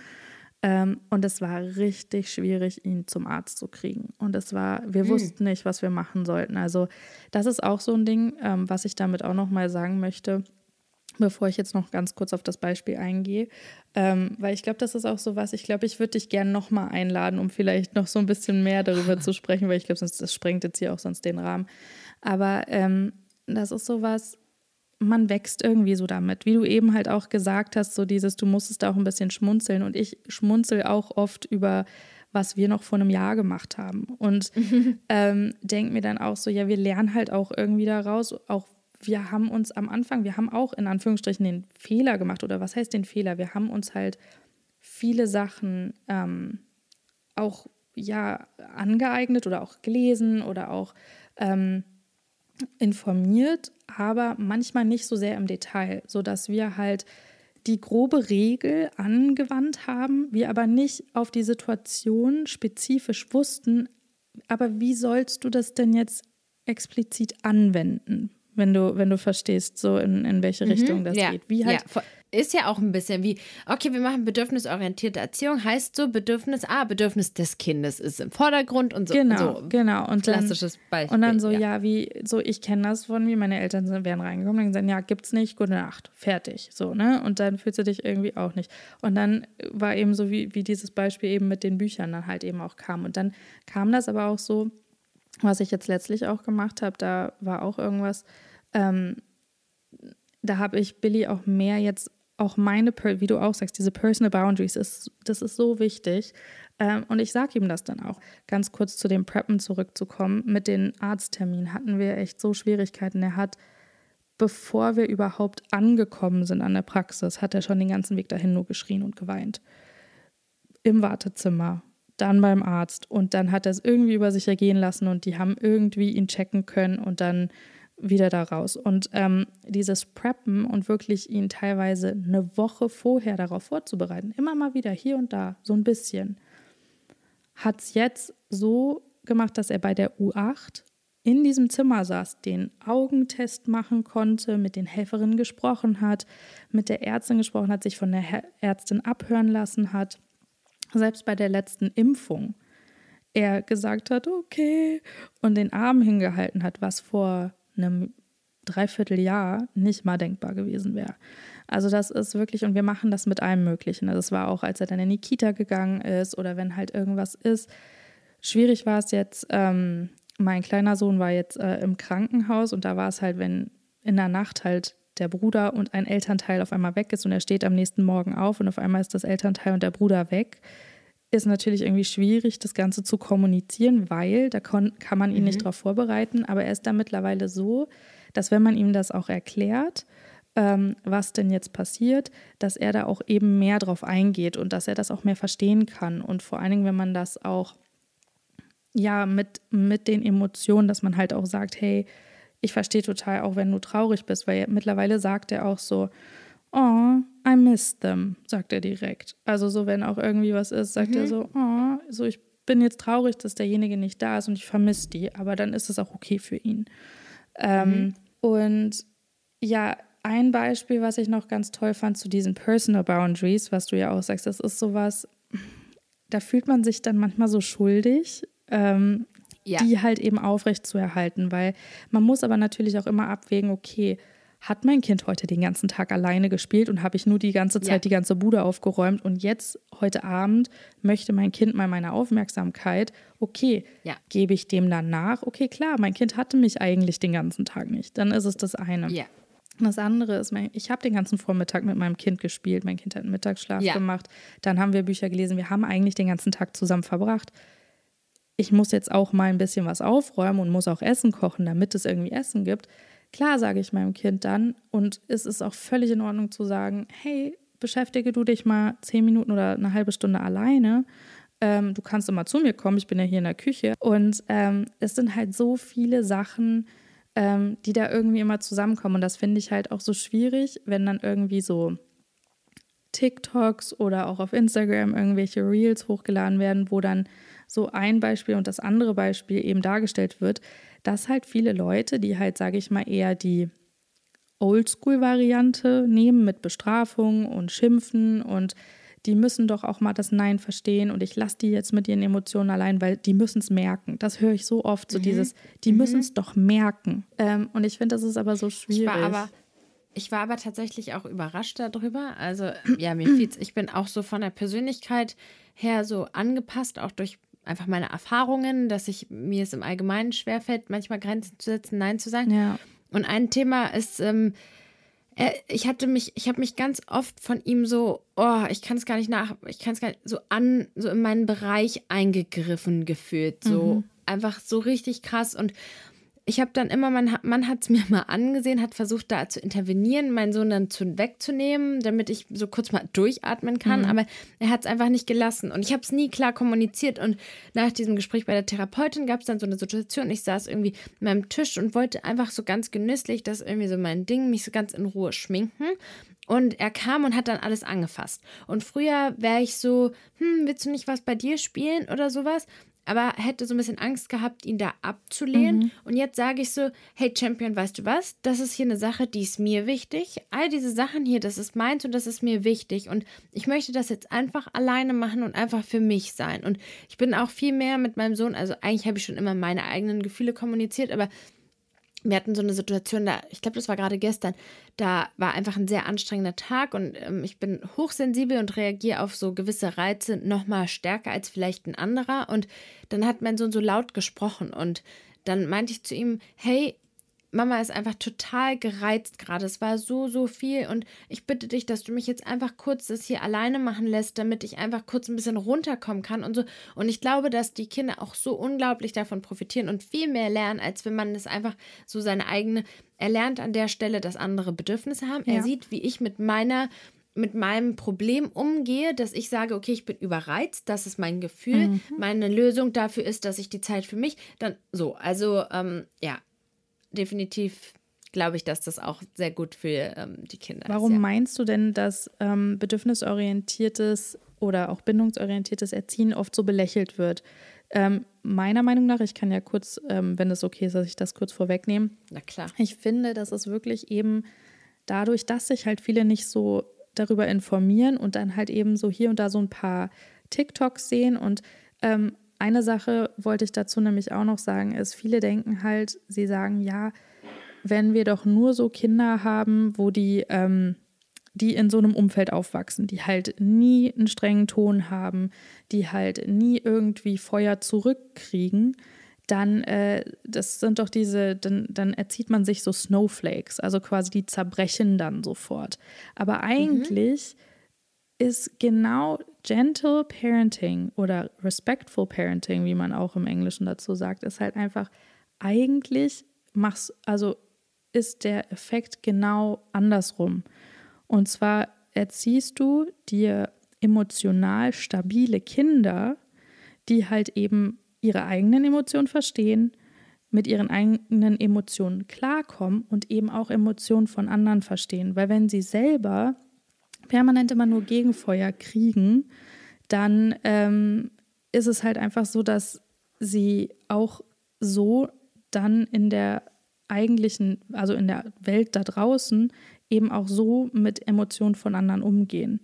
[SPEAKER 1] Ähm, und es war richtig schwierig, ihn zum Arzt zu kriegen. Und es war, wir mhm. wussten nicht, was wir machen sollten. Also das ist auch so ein Ding, ähm, was ich damit auch noch mal sagen möchte, bevor ich jetzt noch ganz kurz auf das Beispiel eingehe. Ähm, weil ich glaube, das ist auch so was, ich glaube, ich würde dich gerne noch mal einladen, um vielleicht noch so ein bisschen mehr darüber zu sprechen, weil ich glaube, das sprengt jetzt hier auch sonst den Rahmen. Aber ähm, das ist so was, man wächst irgendwie so damit. Wie du eben halt auch gesagt hast, so dieses, du musstest da auch ein bisschen schmunzeln. Und ich schmunzel auch oft über, was wir noch vor einem Jahr gemacht haben. Und ähm, denke mir dann auch so, ja, wir lernen halt auch irgendwie daraus, auch wir haben uns am Anfang, wir haben auch in Anführungsstrichen den Fehler gemacht. Oder was heißt den Fehler? Wir haben uns halt viele Sachen ähm, auch ja angeeignet oder auch gelesen oder auch ähm, informiert, aber manchmal nicht so sehr im Detail, sodass wir halt die grobe Regel angewandt haben, wir aber nicht auf die Situation spezifisch wussten, aber wie sollst du das denn jetzt explizit anwenden? wenn du, wenn du verstehst, so in, in welche mhm. Richtung das ja. geht. Wie halt,
[SPEAKER 2] ja ist ja auch ein bisschen wie, okay, wir machen bedürfnisorientierte Erziehung, heißt so Bedürfnis, ah, Bedürfnis des Kindes ist im Vordergrund und so.
[SPEAKER 1] Genau,
[SPEAKER 2] so.
[SPEAKER 1] genau. Und
[SPEAKER 2] klassisches
[SPEAKER 1] dann,
[SPEAKER 2] Beispiel.
[SPEAKER 1] Und dann so, ja, ja wie, so, ich kenne das von mir, meine Eltern sind, wären reingekommen und gesagt, ja, gibt's nicht, gute Nacht, fertig, so, ne? Und dann fühlst du dich irgendwie auch nicht. Und dann war eben so, wie, wie dieses Beispiel eben mit den Büchern dann halt eben auch kam. Und dann kam das aber auch so, was ich jetzt letztlich auch gemacht habe, da war auch irgendwas, ähm, da habe ich Billy auch mehr jetzt auch meine, wie du auch sagst, diese Personal Boundaries, ist, das ist so wichtig. Ähm, und ich sage ihm das dann auch. Ganz kurz zu dem Preppen zurückzukommen. Mit den Arztterminen hatten wir echt so Schwierigkeiten. Er hat, bevor wir überhaupt angekommen sind an der Praxis, hat er schon den ganzen Weg dahin nur geschrien und geweint. Im Wartezimmer, dann beim Arzt. Und dann hat er es irgendwie über sich ergehen lassen und die haben irgendwie ihn checken können und dann wieder da raus. Und ähm, dieses Preppen und wirklich ihn teilweise eine Woche vorher darauf vorzubereiten, immer mal wieder hier und da, so ein bisschen, hat es jetzt so gemacht, dass er bei der U8 in diesem Zimmer saß, den Augentest machen konnte, mit den Helferinnen gesprochen hat, mit der Ärztin gesprochen hat, sich von der Ärztin abhören lassen hat. Selbst bei der letzten Impfung er gesagt hat, okay, und den Arm hingehalten hat, was vor einem Dreivierteljahr nicht mal denkbar gewesen wäre. Also das ist wirklich, und wir machen das mit allem Möglichen. Also es war auch, als er dann in die Kita gegangen ist oder wenn halt irgendwas ist. Schwierig war es jetzt, ähm, mein kleiner Sohn war jetzt äh, im Krankenhaus und da war es halt, wenn in der Nacht halt der Bruder und ein Elternteil auf einmal weg ist und er steht am nächsten Morgen auf und auf einmal ist das Elternteil und der Bruder weg, ist natürlich irgendwie schwierig, das Ganze zu kommunizieren, weil da kann man ihn mhm. nicht darauf vorbereiten. Aber er ist da mittlerweile so, dass wenn man ihm das auch erklärt, ähm, was denn jetzt passiert, dass er da auch eben mehr drauf eingeht und dass er das auch mehr verstehen kann. Und vor allen Dingen, wenn man das auch ja, mit, mit den Emotionen, dass man halt auch sagt, hey, ich verstehe total auch, wenn du traurig bist, weil mittlerweile sagt er auch so, oh, I miss them, sagt er direkt. Also so, wenn auch irgendwie was ist, sagt mhm. er so, oh, so ich bin jetzt traurig, dass derjenige nicht da ist und ich vermisse die, aber dann ist es auch okay für ihn. Ähm, mhm. Und ja, ein Beispiel, was ich noch ganz toll fand zu diesen Personal Boundaries, was du ja auch sagst, das ist sowas, da fühlt man sich dann manchmal so schuldig, ähm, ja. die halt eben aufrecht zu erhalten, weil man muss aber natürlich auch immer abwägen, okay, hat mein Kind heute den ganzen Tag alleine gespielt und habe ich nur die ganze Zeit ja. die ganze Bude aufgeräumt und jetzt heute Abend möchte mein Kind mal meine Aufmerksamkeit. Okay, ja. gebe ich dem dann nach? Okay, klar, mein Kind hatte mich eigentlich den ganzen Tag nicht. Dann ist es das eine. Ja. Das andere ist, ich habe den ganzen Vormittag mit meinem Kind gespielt. Mein Kind hat einen Mittagsschlaf gemacht. Dann haben wir Bücher gelesen. Wir haben eigentlich den ganzen Tag zusammen verbracht. Ich muss jetzt auch mal ein bisschen was aufräumen und muss auch Essen kochen, damit es irgendwie Essen gibt. Klar sage ich meinem Kind dann und es ist auch völlig in Ordnung zu sagen, hey, beschäftige du dich mal zehn Minuten oder eine halbe Stunde alleine. Ähm, du kannst immer zu mir kommen, ich bin ja hier in der Küche. Und ähm, es sind halt so viele Sachen, ähm, die da irgendwie immer zusammenkommen. Und das finde ich halt auch so schwierig, wenn dann irgendwie so TikToks oder auch auf Instagram irgendwelche Reels hochgeladen werden, wo dann so ein Beispiel und das andere Beispiel eben dargestellt wird dass halt viele Leute, die halt, sage ich mal, eher die Oldschool-Variante nehmen mit Bestrafung und Schimpfen und die müssen doch auch mal das Nein verstehen und ich lasse die jetzt mit ihren Emotionen allein, weil die müssen es merken. Das höre ich so oft, so mhm. dieses, die mhm. müssen es doch merken. Ähm, und ich finde, das ist aber so schwierig.
[SPEAKER 2] Ich war aber, ich war aber tatsächlich auch überrascht darüber. Also, ja, mir fiel's, ich bin auch so von der Persönlichkeit her so angepasst, auch durch einfach meine Erfahrungen, dass ich mir es im Allgemeinen schwerfällt, manchmal Grenzen zu setzen, Nein zu sagen. Ja. Und ein Thema ist, ähm, er, ich hatte mich, ich habe mich ganz oft von ihm so, oh, ich kann es gar nicht nach, ich kann es gar nicht so an, so in meinen Bereich eingegriffen gefühlt, so mhm. einfach so richtig krass und ich habe dann immer, mein Mann hat es mir mal angesehen, hat versucht da zu intervenieren, meinen Sohn dann zu, wegzunehmen, damit ich so kurz mal durchatmen kann. Mhm. Aber er hat es einfach nicht gelassen. Und ich habe es nie klar kommuniziert. Und nach diesem Gespräch bei der Therapeutin gab es dann so eine Situation. Ich saß irgendwie an meinem Tisch und wollte einfach so ganz genüsslich, das irgendwie so mein Ding, mich so ganz in Ruhe schminken. Und er kam und hat dann alles angefasst. Und früher wäre ich so, hm, willst du nicht was bei dir spielen oder sowas? Aber hätte so ein bisschen Angst gehabt, ihn da abzulehnen. Mhm. Und jetzt sage ich so, hey Champion, weißt du was? Das ist hier eine Sache, die ist mir wichtig. All diese Sachen hier, das ist meins und das ist mir wichtig. Und ich möchte das jetzt einfach alleine machen und einfach für mich sein. Und ich bin auch viel mehr mit meinem Sohn, also eigentlich habe ich schon immer meine eigenen Gefühle kommuniziert, aber wir hatten so eine Situation, da, ich glaube, das war gerade gestern, da war einfach ein sehr anstrengender Tag und ähm, ich bin hochsensibel und reagiere auf so gewisse Reize nochmal stärker als vielleicht ein anderer. Und dann hat mein Sohn so laut gesprochen und dann meinte ich zu ihm, hey, Mama ist einfach total gereizt gerade. Es war so, so viel und ich bitte dich, dass du mich jetzt einfach kurz das hier alleine machen lässt, damit ich einfach kurz ein bisschen runterkommen kann und so. Und ich glaube, dass die Kinder auch so unglaublich davon profitieren und viel mehr lernen, als wenn man es einfach so seine eigene. Er lernt an der Stelle, dass andere Bedürfnisse haben. Ja. Er sieht, wie ich mit meiner mit meinem Problem umgehe, dass ich sage, okay, ich bin überreizt, das ist mein Gefühl, mhm. meine Lösung dafür ist, dass ich die Zeit für mich dann so, also ähm, ja, definitiv glaube ich, dass das auch sehr gut für ähm, die Kinder
[SPEAKER 1] Warum ist. Warum ja. meinst du denn, dass ähm, bedürfnisorientiertes oder auch bindungsorientiertes Erziehen oft so belächelt wird? Ähm, meiner Meinung nach, ich kann ja kurz, ähm, wenn es okay ist, dass ich das kurz vorwegnehme.
[SPEAKER 2] Na klar.
[SPEAKER 1] Ich finde, dass es wirklich eben dadurch, dass sich halt viele nicht so darüber informieren und dann halt eben so hier und da so ein paar TikToks sehen und ähm, eine Sache wollte ich dazu nämlich auch noch sagen, ist, viele denken halt, sie sagen, ja, wenn wir doch nur so Kinder haben, wo die, ähm, die in so einem Umfeld aufwachsen, die halt nie einen strengen Ton haben, die halt nie irgendwie Feuer zurückkriegen, dann, äh, das sind doch diese, dann, dann erzieht man sich so Snowflakes, also quasi die zerbrechen dann sofort. Aber mhm. eigentlich mhm. ist genau Gentle Parenting oder Respectful Parenting, wie man auch im Englischen dazu sagt, ist halt einfach eigentlich machst, also ist der Effekt genau andersrum. Und zwar erziehst du dir emotional stabile Kinder, die halt eben ihre eigenen Emotionen verstehen, mit ihren eigenen Emotionen klarkommen und eben auch Emotionen von anderen verstehen. Weil wenn sie selber permanent immer nur Gegenfeuer kriegen, dann ähm, ist es halt einfach so, dass sie auch so dann in der eigentlichen, also in der Welt da draußen, eben auch so mit Emotionen von anderen umgehen.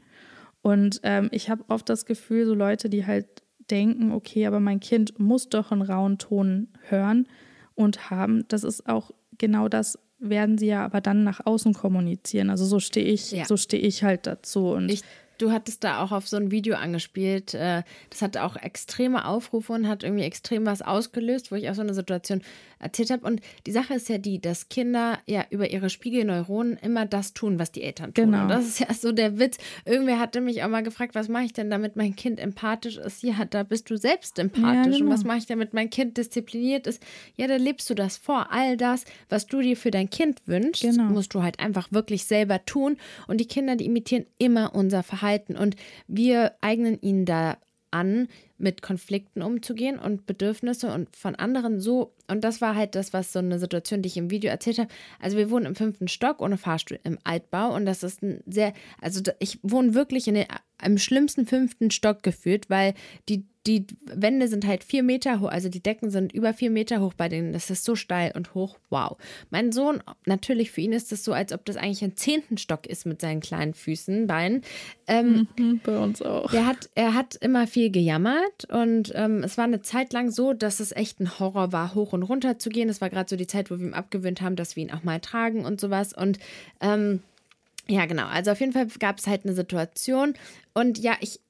[SPEAKER 1] Und ähm, ich habe oft das Gefühl, so Leute, die halt denken, okay, aber mein Kind muss doch einen rauen Ton hören und haben, das ist auch genau das, werden sie ja aber dann nach außen kommunizieren. Also so stehe ich, ja. so stehe ich halt dazu. Und
[SPEAKER 2] ich Du hattest da auch auf so ein Video angespielt. Äh, das hatte auch extreme Aufrufe und hat irgendwie extrem was ausgelöst, wo ich auch so eine Situation erzählt habe. Und die Sache ist ja die, dass Kinder ja über ihre Spiegelneuronen immer das tun, was die Eltern tun. Genau. Und das ist ja so der Witz. Irgendwer hatte mich auch mal gefragt, was mache ich denn, damit mein Kind empathisch ist? Ja, da bist du selbst empathisch. Ja, genau. Und was mache ich, damit mein Kind diszipliniert ist? Ja, da lebst du das vor. All das, was du dir für dein Kind wünschst, genau. musst du halt einfach wirklich selber tun. Und die Kinder, die imitieren immer unser Verhalten. Und wir eignen ihnen da an, mit Konflikten umzugehen und Bedürfnisse und von anderen so. Und das war halt das, was so eine Situation, die ich im Video erzählt habe. Also wir wohnen im fünften Stock ohne Fahrstuhl im Altbau und das ist ein sehr, also ich wohne wirklich in den, im schlimmsten fünften Stock gefühlt, weil die die Wände sind halt vier Meter hoch, also die Decken sind über vier Meter hoch bei denen. Das ist so steil und hoch. Wow. Mein Sohn, natürlich für ihn ist es so, als ob das eigentlich ein zehnten Stock ist mit seinen kleinen Füßen, Beinen.
[SPEAKER 1] Ähm, mhm, bei uns auch.
[SPEAKER 2] Er hat, er hat immer viel gejammert und ähm, es war eine Zeit lang so, dass es echt ein Horror war, hoch und runter zu gehen. Es war gerade so die Zeit, wo wir ihm abgewöhnt haben, dass wir ihn auch mal tragen und sowas. Und ähm, ja, genau. Also auf jeden Fall gab es halt eine Situation. Und ja, ich,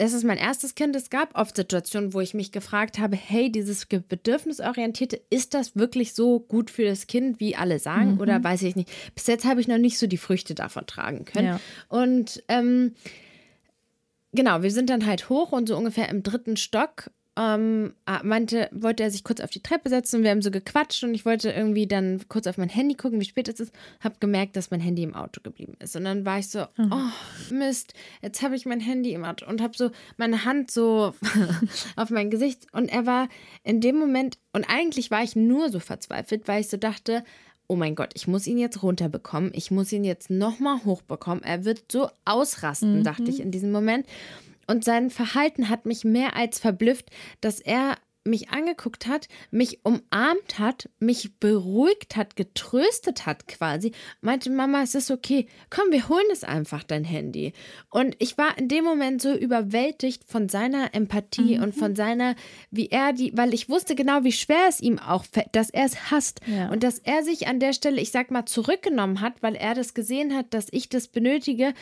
[SPEAKER 2] es ist mein erstes Kind. Es gab oft Situationen, wo ich mich gefragt habe, hey, dieses Bedürfnisorientierte, ist das wirklich so gut für das Kind, wie alle sagen? Mhm. Oder weiß ich nicht. Bis jetzt habe ich noch nicht so die Früchte davon tragen können. Ja. Und ähm, genau, wir sind dann halt hoch und so ungefähr im dritten Stock ähm, ah, meinte, wollte er sich kurz auf die Treppe setzen und wir haben so gequatscht und ich wollte irgendwie dann kurz auf mein Handy gucken, wie spät es ist, habe gemerkt, dass mein Handy im Auto geblieben ist. Und dann war ich so, mhm. oh Mist, jetzt habe ich mein Handy im Auto und habe so meine Hand so auf mein Gesicht und er war in dem Moment, und eigentlich war ich nur so verzweifelt, weil ich so dachte, oh mein Gott, ich muss ihn jetzt runterbekommen, ich muss ihn jetzt nochmal hochbekommen, er wird so ausrasten, mhm. dachte ich in diesem Moment. Und sein Verhalten hat mich mehr als verblüfft, dass er mich angeguckt hat, mich umarmt hat, mich beruhigt hat, getröstet hat quasi, meinte, Mama, es ist okay, komm, wir holen es einfach, dein Handy. Und ich war in dem Moment so überwältigt von seiner Empathie mhm. und von seiner, wie er die, weil ich wusste genau, wie schwer es ihm auch fällt, dass er es hasst ja. und dass er sich an der Stelle, ich sag mal, zurückgenommen hat, weil er das gesehen hat, dass ich das benötige,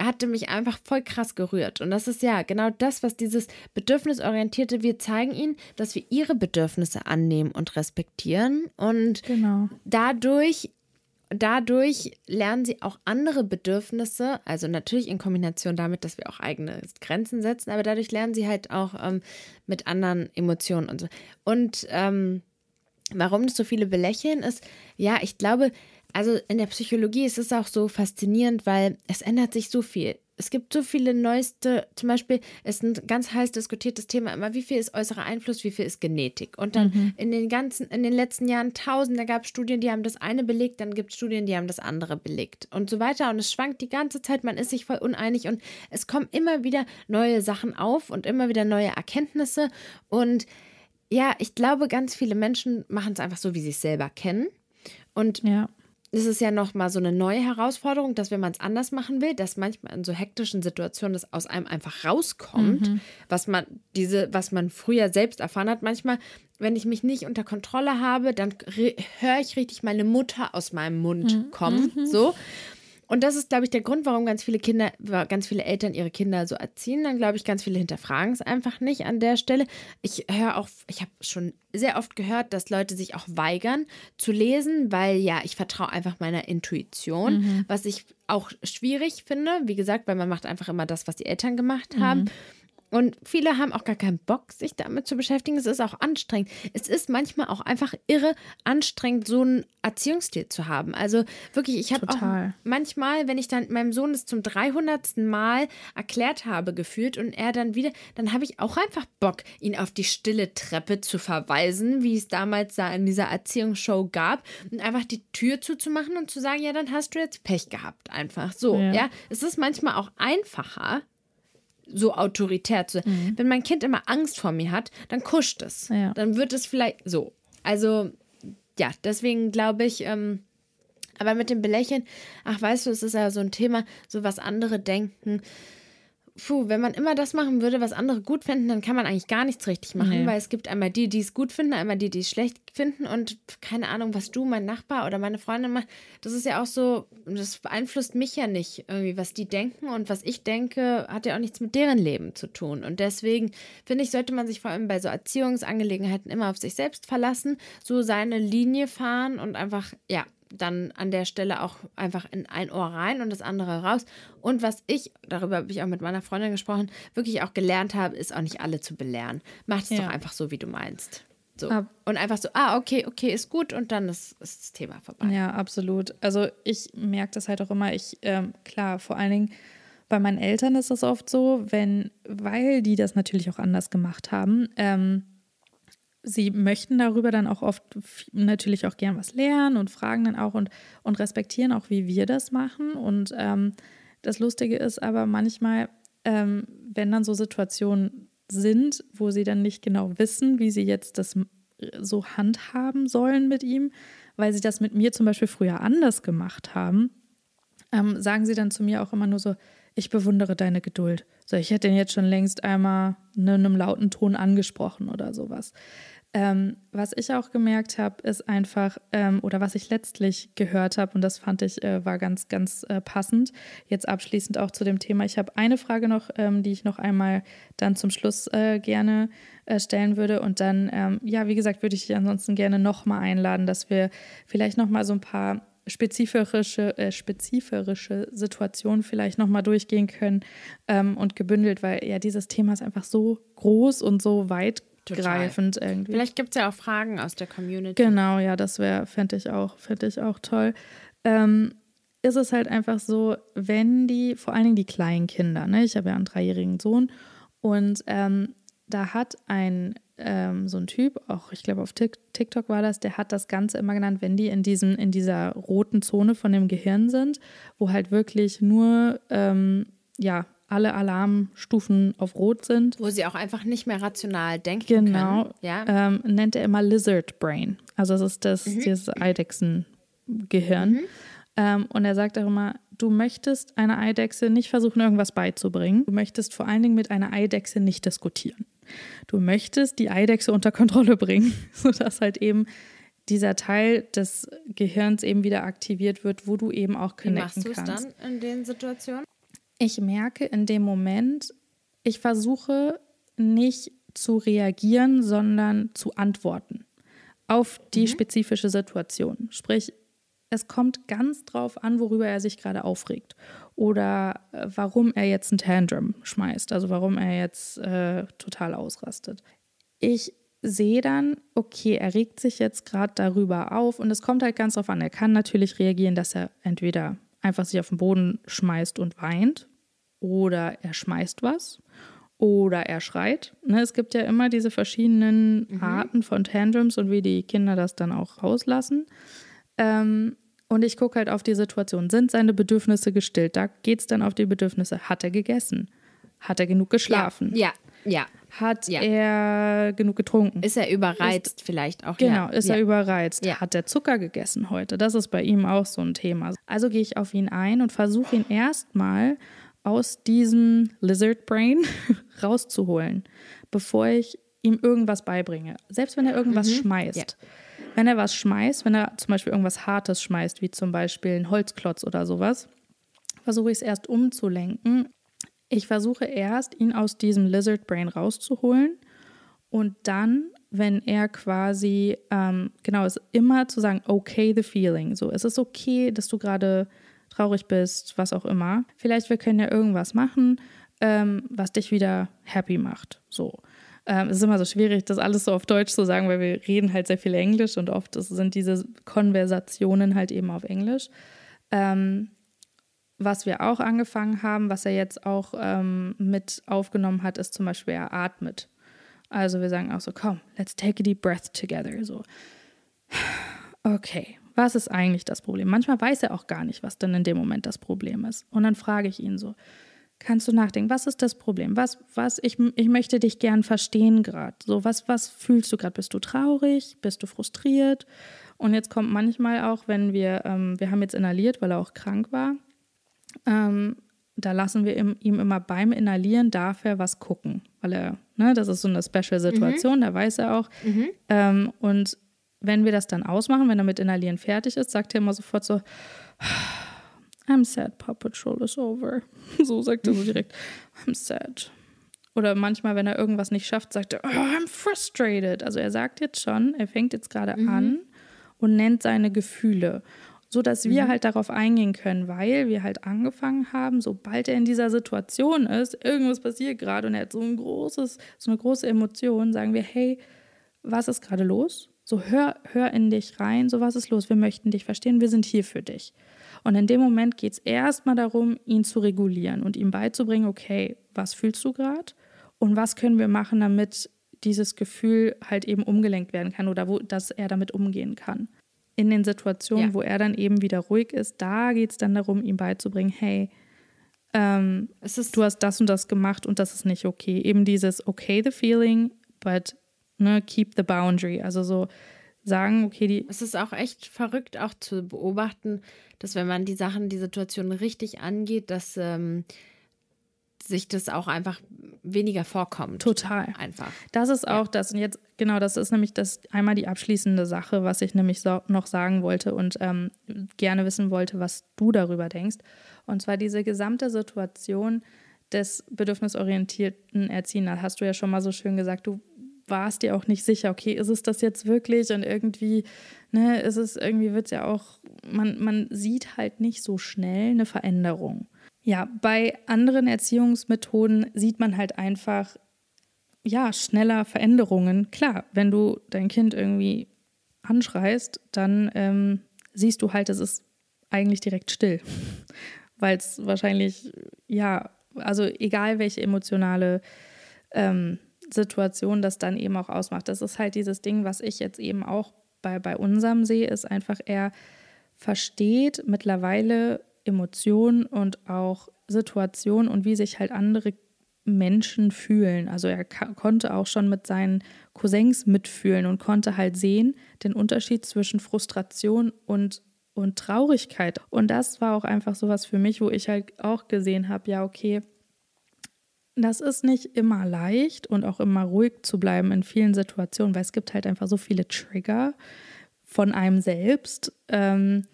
[SPEAKER 2] hatte mich einfach voll krass gerührt. Und das ist ja genau das, was dieses Bedürfnisorientierte, wir zeigen ihnen, dass wir ihre Bedürfnisse annehmen und respektieren. Und genau. dadurch dadurch lernen sie auch andere Bedürfnisse, also natürlich in Kombination damit, dass wir auch eigene Grenzen setzen, aber dadurch lernen sie halt auch ähm, mit anderen Emotionen und so. Und ähm, warum das so viele belächeln ist, ja, ich glaube, also in der Psychologie ist es auch so faszinierend, weil es ändert sich so viel. Es gibt so viele neueste, zum Beispiel ist ein ganz heiß diskutiertes Thema immer, wie viel ist äußerer Einfluss, wie viel ist Genetik. Und dann mhm. in den ganzen, in den letzten Jahren tausend, da gab es Studien, die haben das eine belegt, dann gibt es Studien, die haben das andere belegt und so weiter. Und es schwankt die ganze Zeit, man ist sich voll uneinig und es kommen immer wieder neue Sachen auf und immer wieder neue Erkenntnisse. Und ja, ich glaube, ganz viele Menschen machen es einfach so, wie sie es selber kennen. Und ja ist es ja nochmal so eine neue Herausforderung, dass wenn man es anders machen will, dass manchmal in so hektischen Situationen das aus einem einfach rauskommt, mhm. was man diese, was man früher selbst erfahren hat. Manchmal, wenn ich mich nicht unter Kontrolle habe, dann höre ich richtig meine Mutter aus meinem Mund mhm. kommen, mhm. so. Und das ist, glaube ich, der Grund, warum ganz viele Kinder, ganz viele Eltern ihre Kinder so erziehen. Dann glaube ich, ganz viele hinterfragen es einfach nicht an der Stelle. Ich höre auch, ich habe schon sehr oft gehört, dass Leute sich auch weigern zu lesen, weil ja, ich vertraue einfach meiner Intuition, mhm. was ich auch schwierig finde. Wie gesagt, weil man macht einfach immer das, was die Eltern gemacht haben. Mhm. Und viele haben auch gar keinen Bock, sich damit zu beschäftigen. Es ist auch anstrengend. Es ist manchmal auch einfach irre anstrengend, so einen Erziehungsstil zu haben. Also wirklich, ich habe auch manchmal, wenn ich dann meinem Sohn es zum 300. Mal erklärt habe, gefühlt und er dann wieder, dann habe ich auch einfach Bock, ihn auf die stille Treppe zu verweisen, wie es damals da in dieser Erziehungsshow gab und einfach die Tür zuzumachen und zu sagen, ja, dann hast du jetzt Pech gehabt. Einfach so, ja. ja? Es ist manchmal auch einfacher, so autoritär zu sein. Mhm. Wenn mein Kind immer Angst vor mir hat, dann kuscht es. Ja. Dann wird es vielleicht so. Also, ja, deswegen glaube ich, ähm, aber mit dem Belächeln, ach, weißt du, es ist ja so ein Thema, so was andere denken puh, wenn man immer das machen würde, was andere gut finden, dann kann man eigentlich gar nichts richtig machen, nee. weil es gibt einmal die, die es gut finden, einmal die, die es schlecht finden und keine Ahnung, was du, mein Nachbar oder meine Freundin macht. Das ist ja auch so, das beeinflusst mich ja nicht irgendwie, was die denken und was ich denke, hat ja auch nichts mit deren Leben zu tun. Und deswegen finde ich, sollte man sich vor allem bei so Erziehungsangelegenheiten immer auf sich selbst verlassen, so seine Linie fahren und einfach, ja, dann an der Stelle auch einfach in ein Ohr rein und das andere raus. Und was ich, darüber habe ich auch mit meiner Freundin gesprochen, wirklich auch gelernt habe, ist auch nicht alle zu belehren. Mach es ja. doch einfach so, wie du meinst. So. Ab und einfach so, ah, okay, okay, ist gut und dann ist, ist das Thema vorbei.
[SPEAKER 1] Ja, absolut. Also ich merke das halt auch immer, ich, ähm, klar, vor allen Dingen bei meinen Eltern ist das oft so, wenn, weil die das natürlich auch anders gemacht haben, ähm, sie möchten darüber dann auch oft natürlich auch gern was lernen und fragen dann auch und, und respektieren auch, wie wir das machen. Und ähm, das Lustige ist aber manchmal, ähm, wenn dann so Situationen sind, wo sie dann nicht genau wissen, wie sie jetzt das so handhaben sollen mit ihm, weil sie das mit mir zum Beispiel früher anders gemacht haben, ähm, sagen sie dann zu mir auch immer nur so, ich bewundere deine Geduld. So, ich hätte ihn jetzt schon längst einmal in einem lauten Ton angesprochen oder sowas. Ähm, was ich auch gemerkt habe, ist einfach, ähm, oder was ich letztlich gehört habe, und das fand ich, äh, war ganz, ganz äh, passend. Jetzt abschließend auch zu dem Thema. Ich habe eine Frage noch, ähm, die ich noch einmal dann zum Schluss äh, gerne äh, stellen würde. Und dann, ähm, ja, wie gesagt, würde ich dich ansonsten gerne nochmal einladen, dass wir vielleicht nochmal so ein paar spezifische, äh, spezifische Situationen vielleicht nochmal durchgehen können ähm, und gebündelt, weil ja dieses Thema ist einfach so groß und so weit greifend irgendwie.
[SPEAKER 2] Vielleicht gibt es ja auch Fragen aus der Community.
[SPEAKER 1] Genau, ja, das wäre, fände ich auch, fände ich auch toll. Ähm, ist es halt einfach so, wenn die, vor allen Dingen die kleinen Kinder, ne, ich habe ja einen dreijährigen Sohn und ähm, da hat ein ähm, so ein Typ, auch ich glaube auf TikTok war das, der hat das Ganze immer genannt, wenn die in diesem, in dieser roten Zone von dem Gehirn sind, wo halt wirklich nur ähm, ja, alle Alarmstufen auf Rot sind.
[SPEAKER 2] Wo sie auch einfach nicht mehr rational denken
[SPEAKER 1] genau,
[SPEAKER 2] können. Ja.
[SPEAKER 1] Ähm, nennt er immer Lizard Brain. Also das ist das, mhm. dieses Eidechsengehirn. Mhm. Ähm, und er sagt auch immer, du möchtest einer Eidechse nicht versuchen, irgendwas beizubringen. Du möchtest vor allen Dingen mit einer Eidechse nicht diskutieren. Du möchtest die Eidechse unter Kontrolle bringen, sodass halt eben dieser Teil des Gehirns eben wieder aktiviert wird, wo du eben auch connecten kannst. Wie machst du es
[SPEAKER 2] dann in den Situationen?
[SPEAKER 1] ich merke in dem Moment, ich versuche nicht zu reagieren, sondern zu antworten auf die mhm. spezifische Situation. Sprich, es kommt ganz drauf an, worüber er sich gerade aufregt oder äh, warum er jetzt ein Tantrum schmeißt, also warum er jetzt äh, total ausrastet. Ich sehe dann, okay, er regt sich jetzt gerade darüber auf und es kommt halt ganz drauf an. Er kann natürlich reagieren, dass er entweder einfach sich auf den Boden schmeißt und weint, oder er schmeißt was oder er schreit. Ne, es gibt ja immer diese verschiedenen mhm. Arten von Tantrums und wie die Kinder das dann auch rauslassen. Ähm, und ich gucke halt auf die Situation. Sind seine Bedürfnisse gestillt? Da geht es dann auf die Bedürfnisse. Hat er gegessen? Hat er genug geschlafen?
[SPEAKER 2] Ja, ja. ja.
[SPEAKER 1] Hat ja. er genug getrunken?
[SPEAKER 2] Ist er überreizt ist, vielleicht auch?
[SPEAKER 1] Genau, ist ja. er überreizt? Hat er Zucker gegessen heute? Das ist bei ihm auch so ein Thema. Also gehe ich auf ihn ein und versuche ihn erstmal aus diesem Lizard Brain rauszuholen, bevor ich ihm irgendwas beibringe. Selbst wenn er irgendwas mhm. schmeißt. Ja. Wenn er was schmeißt, wenn er zum Beispiel irgendwas Hartes schmeißt, wie zum Beispiel ein Holzklotz oder sowas, versuche ich es erst umzulenken. Ich versuche erst, ihn aus diesem Lizard Brain rauszuholen und dann, wenn er quasi, ähm, genau, ist immer zu sagen, okay, the feeling. So, es ist okay, dass du gerade traurig bist, was auch immer. Vielleicht wir können ja irgendwas machen. ähm, was dich wieder happy macht. So. Ähm, es ist immer so schwierig, das alles so auf Deutsch zu sagen, weil wir reden halt sehr viel Englisch und oft sind diese Konversationen halt eben auf Englisch. Ähm, was wir auch angefangen haben, was er jetzt auch ähm, mit aufgenommen hat, ist zum Beispiel, er atmet. Also wir sagen auch so, komm, let's take a deep breath together. So, okay, was ist eigentlich das Problem? Manchmal weiß er auch gar nicht, was denn in dem Moment das Problem ist. Und dann frage ich ihn so, kannst du nachdenken, was ist das Problem? Was, was, ich, ich möchte dich gern verstehen gerade. So, was, was fühlst du gerade? Bist du traurig? Bist du frustriert? Und jetzt kommt manchmal auch, wenn wir, ähm, wir haben jetzt inhaliert, weil er auch krank war, ähm, da lassen wir ihm, ihm, immer beim Inhalieren, darf er was gucken, weil er, ne, das ist so eine Special-Situation, mhm. da weiß er auch. Mhm. Ähm, und wenn wir das dann ausmachen, wenn er mit Inhalieren fertig ist, sagt er immer sofort so, I'm sad, Paw Patrol is over. So sagt er so direkt, I'm sad. Oder manchmal, wenn er irgendwas nicht schafft, sagt er, oh, I'm frustrated. Also er sagt jetzt schon, er fängt jetzt gerade mhm. an und nennt seine Gefühle so dass wir mhm. halt darauf eingehen können, weil wir halt angefangen haben, sobald er in dieser Situation ist, irgendwas passiert gerade und er hat so ein großes, so eine große Emotion, sagen wir, hey, was ist gerade los? So hör, hör in dich rein, so was ist los? Wir möchten dich verstehen, wir sind hier für dich. Und in dem Moment geht es erstmal darum, ihn zu regulieren und ihm beizubringen, okay, was fühlst du gerade und was können wir machen, damit dieses Gefühl halt eben umgelenkt werden kann oder wo, dass er damit umgehen kann in den Situationen, ja. wo er dann eben wieder ruhig ist, da geht es dann darum, ihm beizubringen, hey, ähm, du hast das und das gemacht und das ist nicht okay. Eben dieses okay the feeling, but ne, keep the boundary. Also so sagen, okay, die.
[SPEAKER 2] Es ist auch echt verrückt, auch zu beobachten, dass wenn man die Sachen, die Situation richtig angeht, dass ähm, sich das auch einfach weniger vorkommt.
[SPEAKER 1] Total.
[SPEAKER 2] Einfach.
[SPEAKER 1] Das ist auch ja. das. Und jetzt, genau, das ist nämlich das einmal die abschließende Sache, was ich nämlich so, noch sagen wollte und ähm, gerne wissen wollte, was du darüber denkst. Und zwar diese gesamte Situation des bedürfnisorientierten Erziehens. Da hast du ja schon mal so schön gesagt, du warst dir auch nicht sicher, okay, ist es das jetzt wirklich? Und irgendwie, ne, ist es irgendwie, wird es ja auch, man, man sieht halt nicht so schnell eine Veränderung. Ja, bei anderen Erziehungsmethoden sieht man halt einfach, ja, schneller Veränderungen. Klar, wenn du dein Kind irgendwie anschreist, dann ähm, siehst du halt, es ist eigentlich direkt still. Weil es wahrscheinlich, ja, also egal welche emotionale ähm, Situation das dann eben auch ausmacht. Das ist halt dieses Ding, was ich jetzt eben auch bei, bei unserem sehe, ist einfach, er versteht mittlerweile Emotionen und auch Situationen und wie sich halt andere Menschen fühlen. Also er konnte auch schon mit seinen Cousins mitfühlen und konnte halt sehen den Unterschied zwischen Frustration und und Traurigkeit. Und das war auch einfach sowas für mich, wo ich halt auch gesehen habe, ja, okay, das ist nicht immer leicht und auch immer ruhig zu bleiben in vielen Situationen, weil es gibt halt einfach so viele Trigger von einem selbst. Ähm,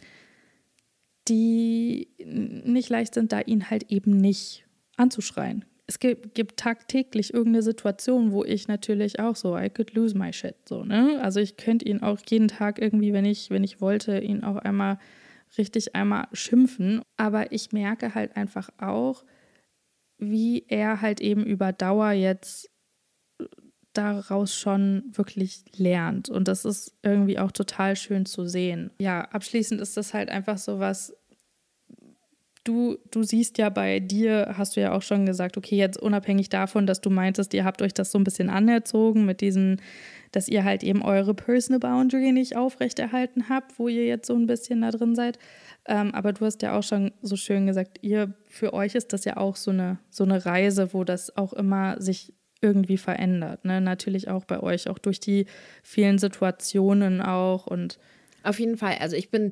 [SPEAKER 1] die nicht leicht sind, da ihn halt eben nicht anzuschreien. Es gibt, gibt, tagtäglich irgendeine Situation, wo ich natürlich auch so, I could lose my shit, so, ne? Also ich könnte ihn auch jeden Tag irgendwie, wenn ich, wenn ich wollte, ihn auch einmal richtig einmal schimpfen. Aber ich merke halt einfach auch, wie er halt eben über Dauer jetzt daraus schon wirklich lernt. Und das ist irgendwie auch total schön zu sehen. Ja, abschließend ist das halt einfach so was, du, du siehst ja bei dir, hast du ja auch schon gesagt, okay, jetzt unabhängig davon, dass du meintest, ihr habt euch das so ein bisschen anerzogen mit diesen, dass ihr halt eben eure Personal Boundary nicht aufrechterhalten habt, wo ihr jetzt so ein bisschen da drin seid. Ähm, aber du hast ja auch schon so schön gesagt, ihr, für euch ist das ja auch so eine, so eine Reise, wo das auch immer sich irgendwie verändert. Ne? Natürlich auch bei euch, auch durch die vielen Situationen auch und
[SPEAKER 2] auf jeden Fall. Also ich bin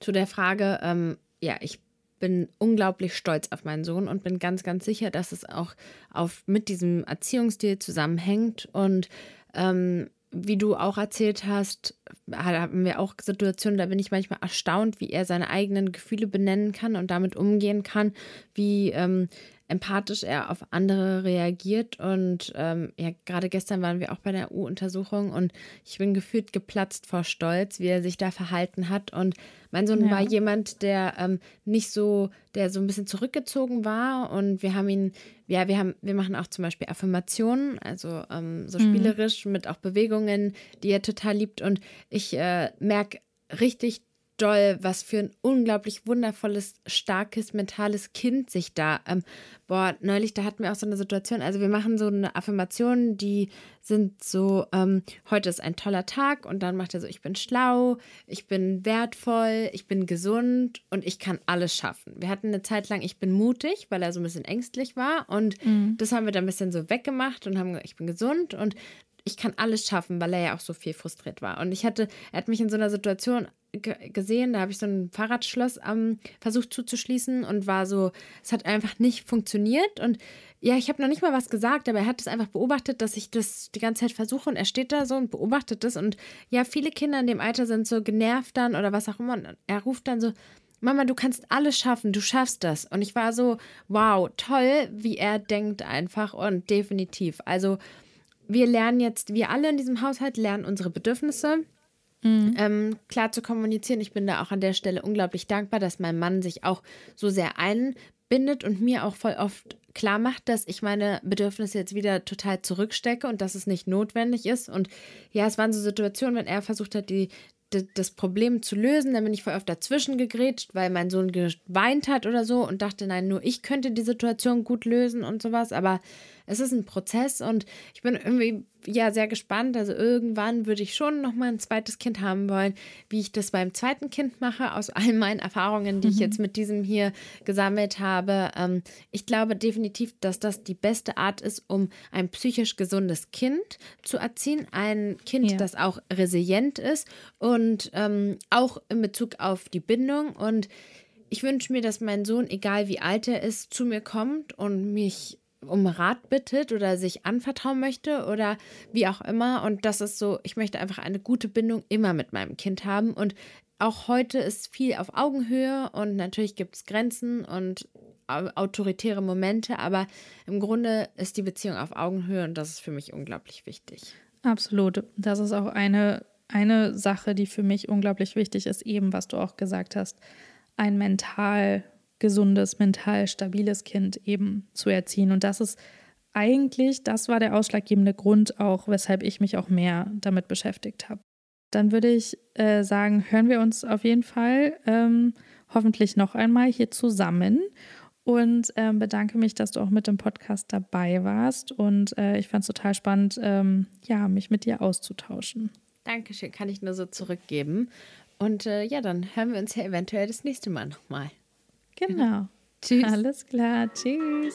[SPEAKER 2] zu der Frage, ähm, ja, ich bin unglaublich stolz auf meinen Sohn und bin ganz, ganz sicher, dass es auch auf, mit diesem Erziehungsstil zusammenhängt. Und ähm, wie du auch erzählt hast, haben wir auch Situationen, da bin ich manchmal erstaunt, wie er seine eigenen Gefühle benennen kann und damit umgehen kann, wie ähm, empathisch er auf andere reagiert. Und ähm, ja, gerade gestern waren wir auch bei der U-Untersuchung und ich bin gefühlt geplatzt vor Stolz, wie er sich da verhalten hat. Und mein Sohn ja. war jemand, der ähm, nicht so, der so ein bisschen zurückgezogen war. Und wir haben ihn, ja, wir haben, wir machen auch zum Beispiel Affirmationen, also ähm, so mhm. spielerisch mhm. mit auch Bewegungen, die er total liebt. Und ich äh, merke richtig doll, was für ein unglaublich wundervolles, starkes, mentales Kind sich da. Ähm, boah, neulich, da hatten wir auch so eine Situation. Also, wir machen so eine Affirmation, die sind so: ähm, heute ist ein toller Tag. Und dann macht er so: Ich bin schlau, ich bin wertvoll, ich bin gesund und ich kann alles schaffen. Wir hatten eine Zeit lang: Ich bin mutig, weil er so ein bisschen ängstlich war. Und mhm. das haben wir dann ein bisschen so weggemacht und haben gesagt: Ich bin gesund. Und ich kann alles schaffen, weil er ja auch so viel frustriert war. Und ich hatte, er hat mich in so einer Situation gesehen, da habe ich so ein Fahrradschloss ähm, versucht zuzuschließen und war so, es hat einfach nicht funktioniert. Und ja, ich habe noch nicht mal was gesagt, aber er hat es einfach beobachtet, dass ich das die ganze Zeit versuche und er steht da so und beobachtet das und ja, viele Kinder in dem Alter sind so genervt dann oder was auch immer. Und er ruft dann so, Mama, du kannst alles schaffen, du schaffst das. Und ich war so, wow, toll, wie er denkt einfach und definitiv. Also wir lernen jetzt, wir alle in diesem Haushalt lernen unsere Bedürfnisse Mhm. Ähm, klar zu kommunizieren. Ich bin da auch an der Stelle unglaublich dankbar, dass mein Mann sich auch so sehr einbindet und mir auch voll oft klar macht, dass ich meine Bedürfnisse jetzt wieder total zurückstecke und dass es nicht notwendig ist. Und ja, es waren so Situationen, wenn er versucht hat, die, das Problem zu lösen. Dann bin ich voll oft dazwischen gegrätscht, weil mein Sohn geweint hat oder so und dachte, nein, nur ich könnte die Situation gut lösen und sowas. Aber es ist ein Prozess und ich bin irgendwie ja sehr gespannt. Also irgendwann würde ich schon noch mal ein zweites Kind haben wollen. Wie ich das beim zweiten Kind mache, aus all meinen Erfahrungen, die mhm. ich jetzt mit diesem hier gesammelt habe. Ähm, ich glaube definitiv, dass das die beste Art ist, um ein psychisch gesundes Kind zu erziehen. Ein Kind, ja. das auch resilient ist und ähm, auch in Bezug auf die Bindung. Und ich wünsche mir, dass mein Sohn, egal wie alt er ist, zu mir kommt und mich um Rat bittet oder sich anvertrauen möchte oder wie auch immer. Und das ist so, ich möchte einfach eine gute Bindung immer mit meinem Kind haben. Und auch heute ist viel auf Augenhöhe und natürlich gibt es Grenzen und autoritäre Momente, aber im Grunde ist die Beziehung auf Augenhöhe und das ist für mich unglaublich wichtig.
[SPEAKER 1] Absolut. Das ist auch eine, eine Sache, die für mich unglaublich wichtig ist, eben was du auch gesagt hast. Ein mental gesundes, mental stabiles Kind eben zu erziehen. Und das ist eigentlich, das war der ausschlaggebende Grund auch, weshalb ich mich auch mehr damit beschäftigt habe. Dann würde ich äh, sagen, hören wir uns auf jeden Fall ähm, hoffentlich noch einmal hier zusammen und ähm, bedanke mich, dass du auch mit dem Podcast dabei warst. Und äh, ich fand es total spannend, ähm, ja, mich mit dir auszutauschen.
[SPEAKER 2] Dankeschön, kann ich nur so zurückgeben. Und äh, ja, dann hören wir uns ja eventuell das nächste Mal nochmal.
[SPEAKER 1] Genau. Tschüss. Alles klar. Tschüss.